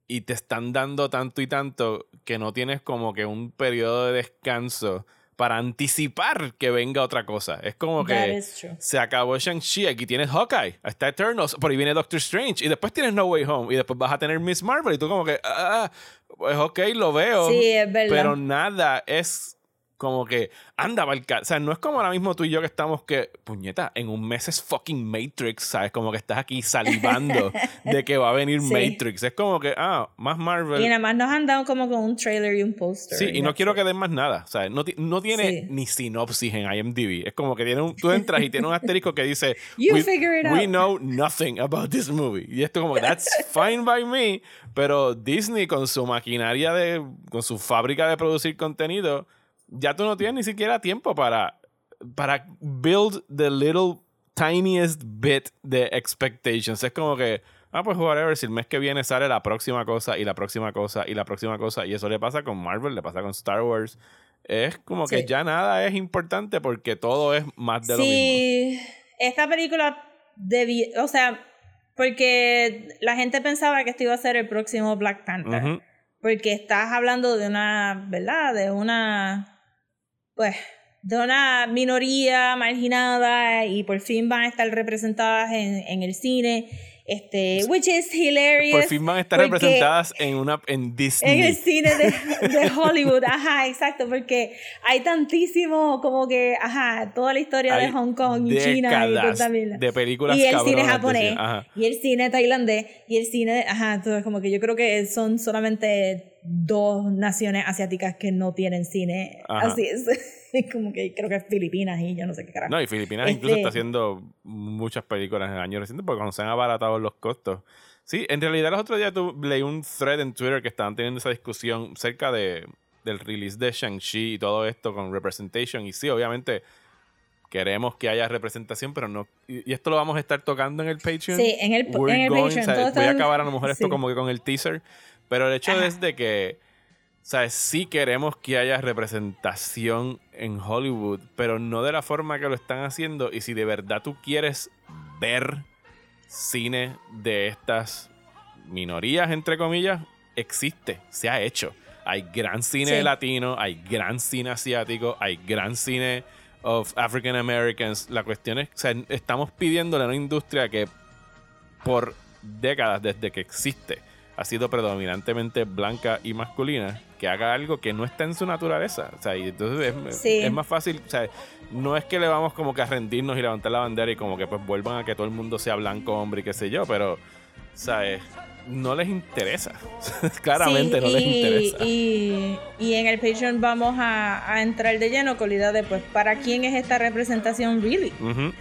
y te están dando tanto y tanto que no tienes como que un periodo de descanso para anticipar que venga otra cosa. Es como que se acabó Shang-Chi, aquí tienes Hawkeye, está Eternals, por ahí viene Doctor Strange y después tienes No Way Home y después vas a tener Miss Marvel y tú como que, ah, pues ok, lo veo. Sí, es verdad. Pero nada es como que anda Valka. O sea, no es como ahora mismo tú y yo que estamos que, puñeta, en un mes es fucking Matrix, ¿sabes? Como que estás aquí salivando (laughs) de que va a venir Sí. Matrix. Es como que, ah, más Marvel. Y nada más nos han dado como con un trailer y un póster. Sí, y no quiero que den más nada. Sea, no, no tiene Sí. ni sinopsis en IMDb. Es como que tiene un, tú entras y tiene un asterisco que dice (laughs) You we, figure it we out." know nothing about this movie. Y esto como, that's (laughs) fine by me. Pero Disney con su maquinaria de, con su fábrica de producir contenido, ya tú no tienes ni siquiera tiempo para, para build the little tiniest bit de expectations. Es como que, ah, pues whatever, si el mes que viene sale la próxima cosa y la próxima cosa y la próxima cosa, y eso le pasa con Marvel, le pasa con Star Wars. Es como que Sí. ya nada es importante porque todo es más de lo mismo. Sí, esta película debí, o sea, porque la gente pensaba que esto iba a ser el próximo Black Panther. Ujú. Porque estás hablando de una, ¿verdad? De una, pues, de una minoría marginada y por fin van a estar representadas en, en el cine. Este, which is hilarious. Por fin van a estar porque- representadas en una en Disney. En el cine de, (laughs) de Hollywood, ajá, exacto, porque hay tantísimo como que, ajá, toda la historia Hay de Hong Kong y China y de películas Y el cine japonés, y el cine tailandés, y el cine, ajá, entonces como que yo creo que son solamente dos naciones asiáticas que no tienen cine, Ajá. así es, (laughs) como que creo que es Filipinas y yo no sé qué carajo. No, y Filipinas Este- incluso está haciendo muchas películas en el año reciente porque cuando se han abaratado los costos. Sí, en realidad los otros días tu, leí un thread en Twitter que estaban teniendo esa discusión cerca de, del release de Shang-Chi y todo esto con representation. Y sí, obviamente queremos que haya representación, pero no. Y, esto lo vamos a estar tocando en el Patreon. Sí, en el- We're en el going, Patreon, o sea, todo voy a acabar a lo mejor esto sí. como que con el teaser. Pero el hecho Ajá. es de que. Sea, sí queremos que haya representación en Hollywood, pero no de la forma que lo están haciendo. Y si de verdad tú quieres ver cine de estas minorías, entre comillas, existe, se ha hecho. Hay gran cine Sí. latino, hay gran cine asiático, hay gran cine of African Americans. La cuestión es, o sea, estamos pidiéndole a una industria que por décadas desde que existe ha sido predominantemente blanca y masculina, que haga algo que no está en su naturaleza. O sea, y entonces es, Sí. es más fácil, o sea, no es que le vamos como que a rendirnos y levantar la bandera y como que pues vuelvan a que todo el mundo sea blanco, hombre y qué sé yo, pero, ¿sabes? No les interesa. (laughs) Claramente Sí, no les y- interesa. Y, y en el Patreon vamos a, a entrar de lleno con la idea de, pues, ¿para quién es esta representación really? Ujú.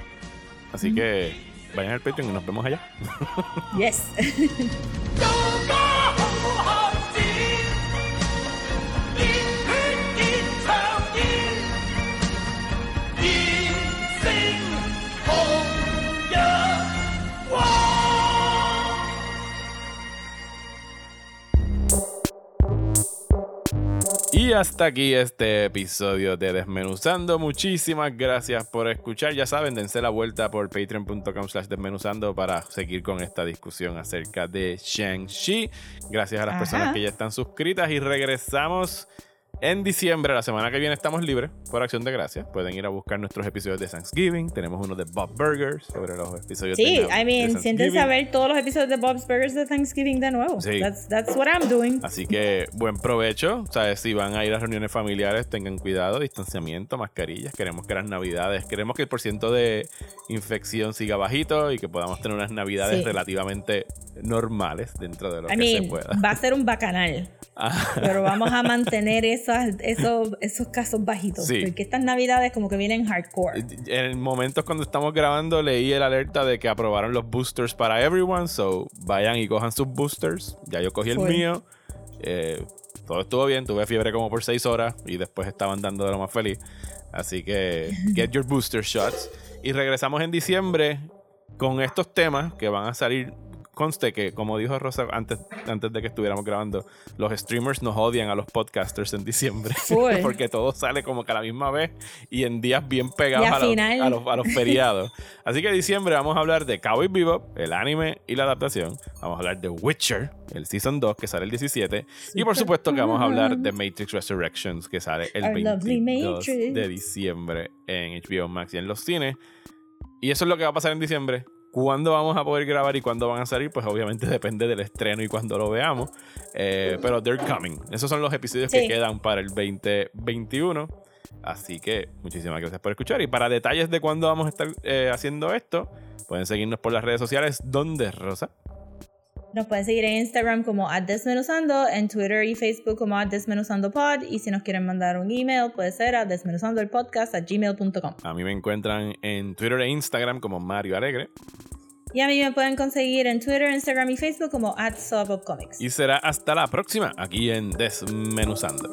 Así que vayan al Patreon y nos vemos allá. (laughs) Yes. (laughs) Y hasta aquí este episodio de Desmenuzando. Muchísimas gracias por escuchar. Ya saben, dense la vuelta por patreon.com slash desmenuzando para seguir con esta discusión acerca de Shang-Chi. Gracias a las Ajá. personas que ya están suscritas y regresamos En diciembre, la semana que viene, estamos libres por acción de gracias. Pueden ir a buscar nuestros episodios de Thanksgiving. Tenemos uno de Bob Burgers sobre los episodios Sí, de, I de mean, siéntense a ver todos los episodios de Bob's Burgers de Thanksgiving de nuevo. Sí. That's, that's what I'm doing. Así que buen provecho. O sea, si van a ir a reuniones familiares, tengan cuidado, distanciamiento, mascarillas. Queremos que las navidades, queremos que el porciento de infección siga bajito y que podamos tener unas navidades Sí. relativamente normales dentro de lo I que mean, se pueda. va a ser un bacanal. Ah, Pero vamos a mantener (laughs) esas, esos, esos casos bajitos. Sí. Porque estas navidades como que vienen hardcore. en momentos cuando estamos grabando leí el alerta de que aprobaron los boosters para everyone, so vayan y cojan sus boosters. Ya yo cogí el mío. Eh, todo estuvo bien, tuve fiebre como por 6 horas y después estaban dando de lo más feliz. Así que (laughs) get your booster shots. Y regresamos en diciembre con estos temas que van a salir. Conste que, como dijo Rosa antes, antes de que estuviéramos grabando, los streamers nos odian a los podcasters en diciembre. (laughs) Porque todo sale como que a la misma vez y en días bien pegados a, los- a los, a los feriados. Así que en diciembre vamos a hablar de Cowboy Bebop, el anime y la adaptación. Vamos a hablar de Witcher, el Season 2 que sale el 17. Y por supuesto que vamos a hablar de Matrix Resurrections que sale el Our lovely 22 Matrix. de diciembre en HBO Max y en los cines. Y eso es lo que va a pasar en diciembre. ¿Cuándo vamos a poder grabar y cuándo van a salir? Pues obviamente (laughs) depende del estreno y cuándo lo veamos. Eh, pero they're coming. Esos son los episodios que quedan para el 2021. Así que muchísimas gracias por escuchar. Y para detalles de cuándo vamos a estar eh, haciendo esto, pueden seguirnos por las redes sociales. ¿Dónde, Rosa? Nos pueden seguir en Instagram como Desmenuzando, en Twitter y Facebook como @desmenuzandopod y si nos quieren mandar un email puede ser a desmenuzandoelpodcast a gmail.com. A mí me encuentran en Twitter e Instagram como Mario Alegre. Y a mí me pueden conseguir en Twitter, Instagram y Facebook como at Comics. Y será hasta la próxima aquí en Desmenuzando.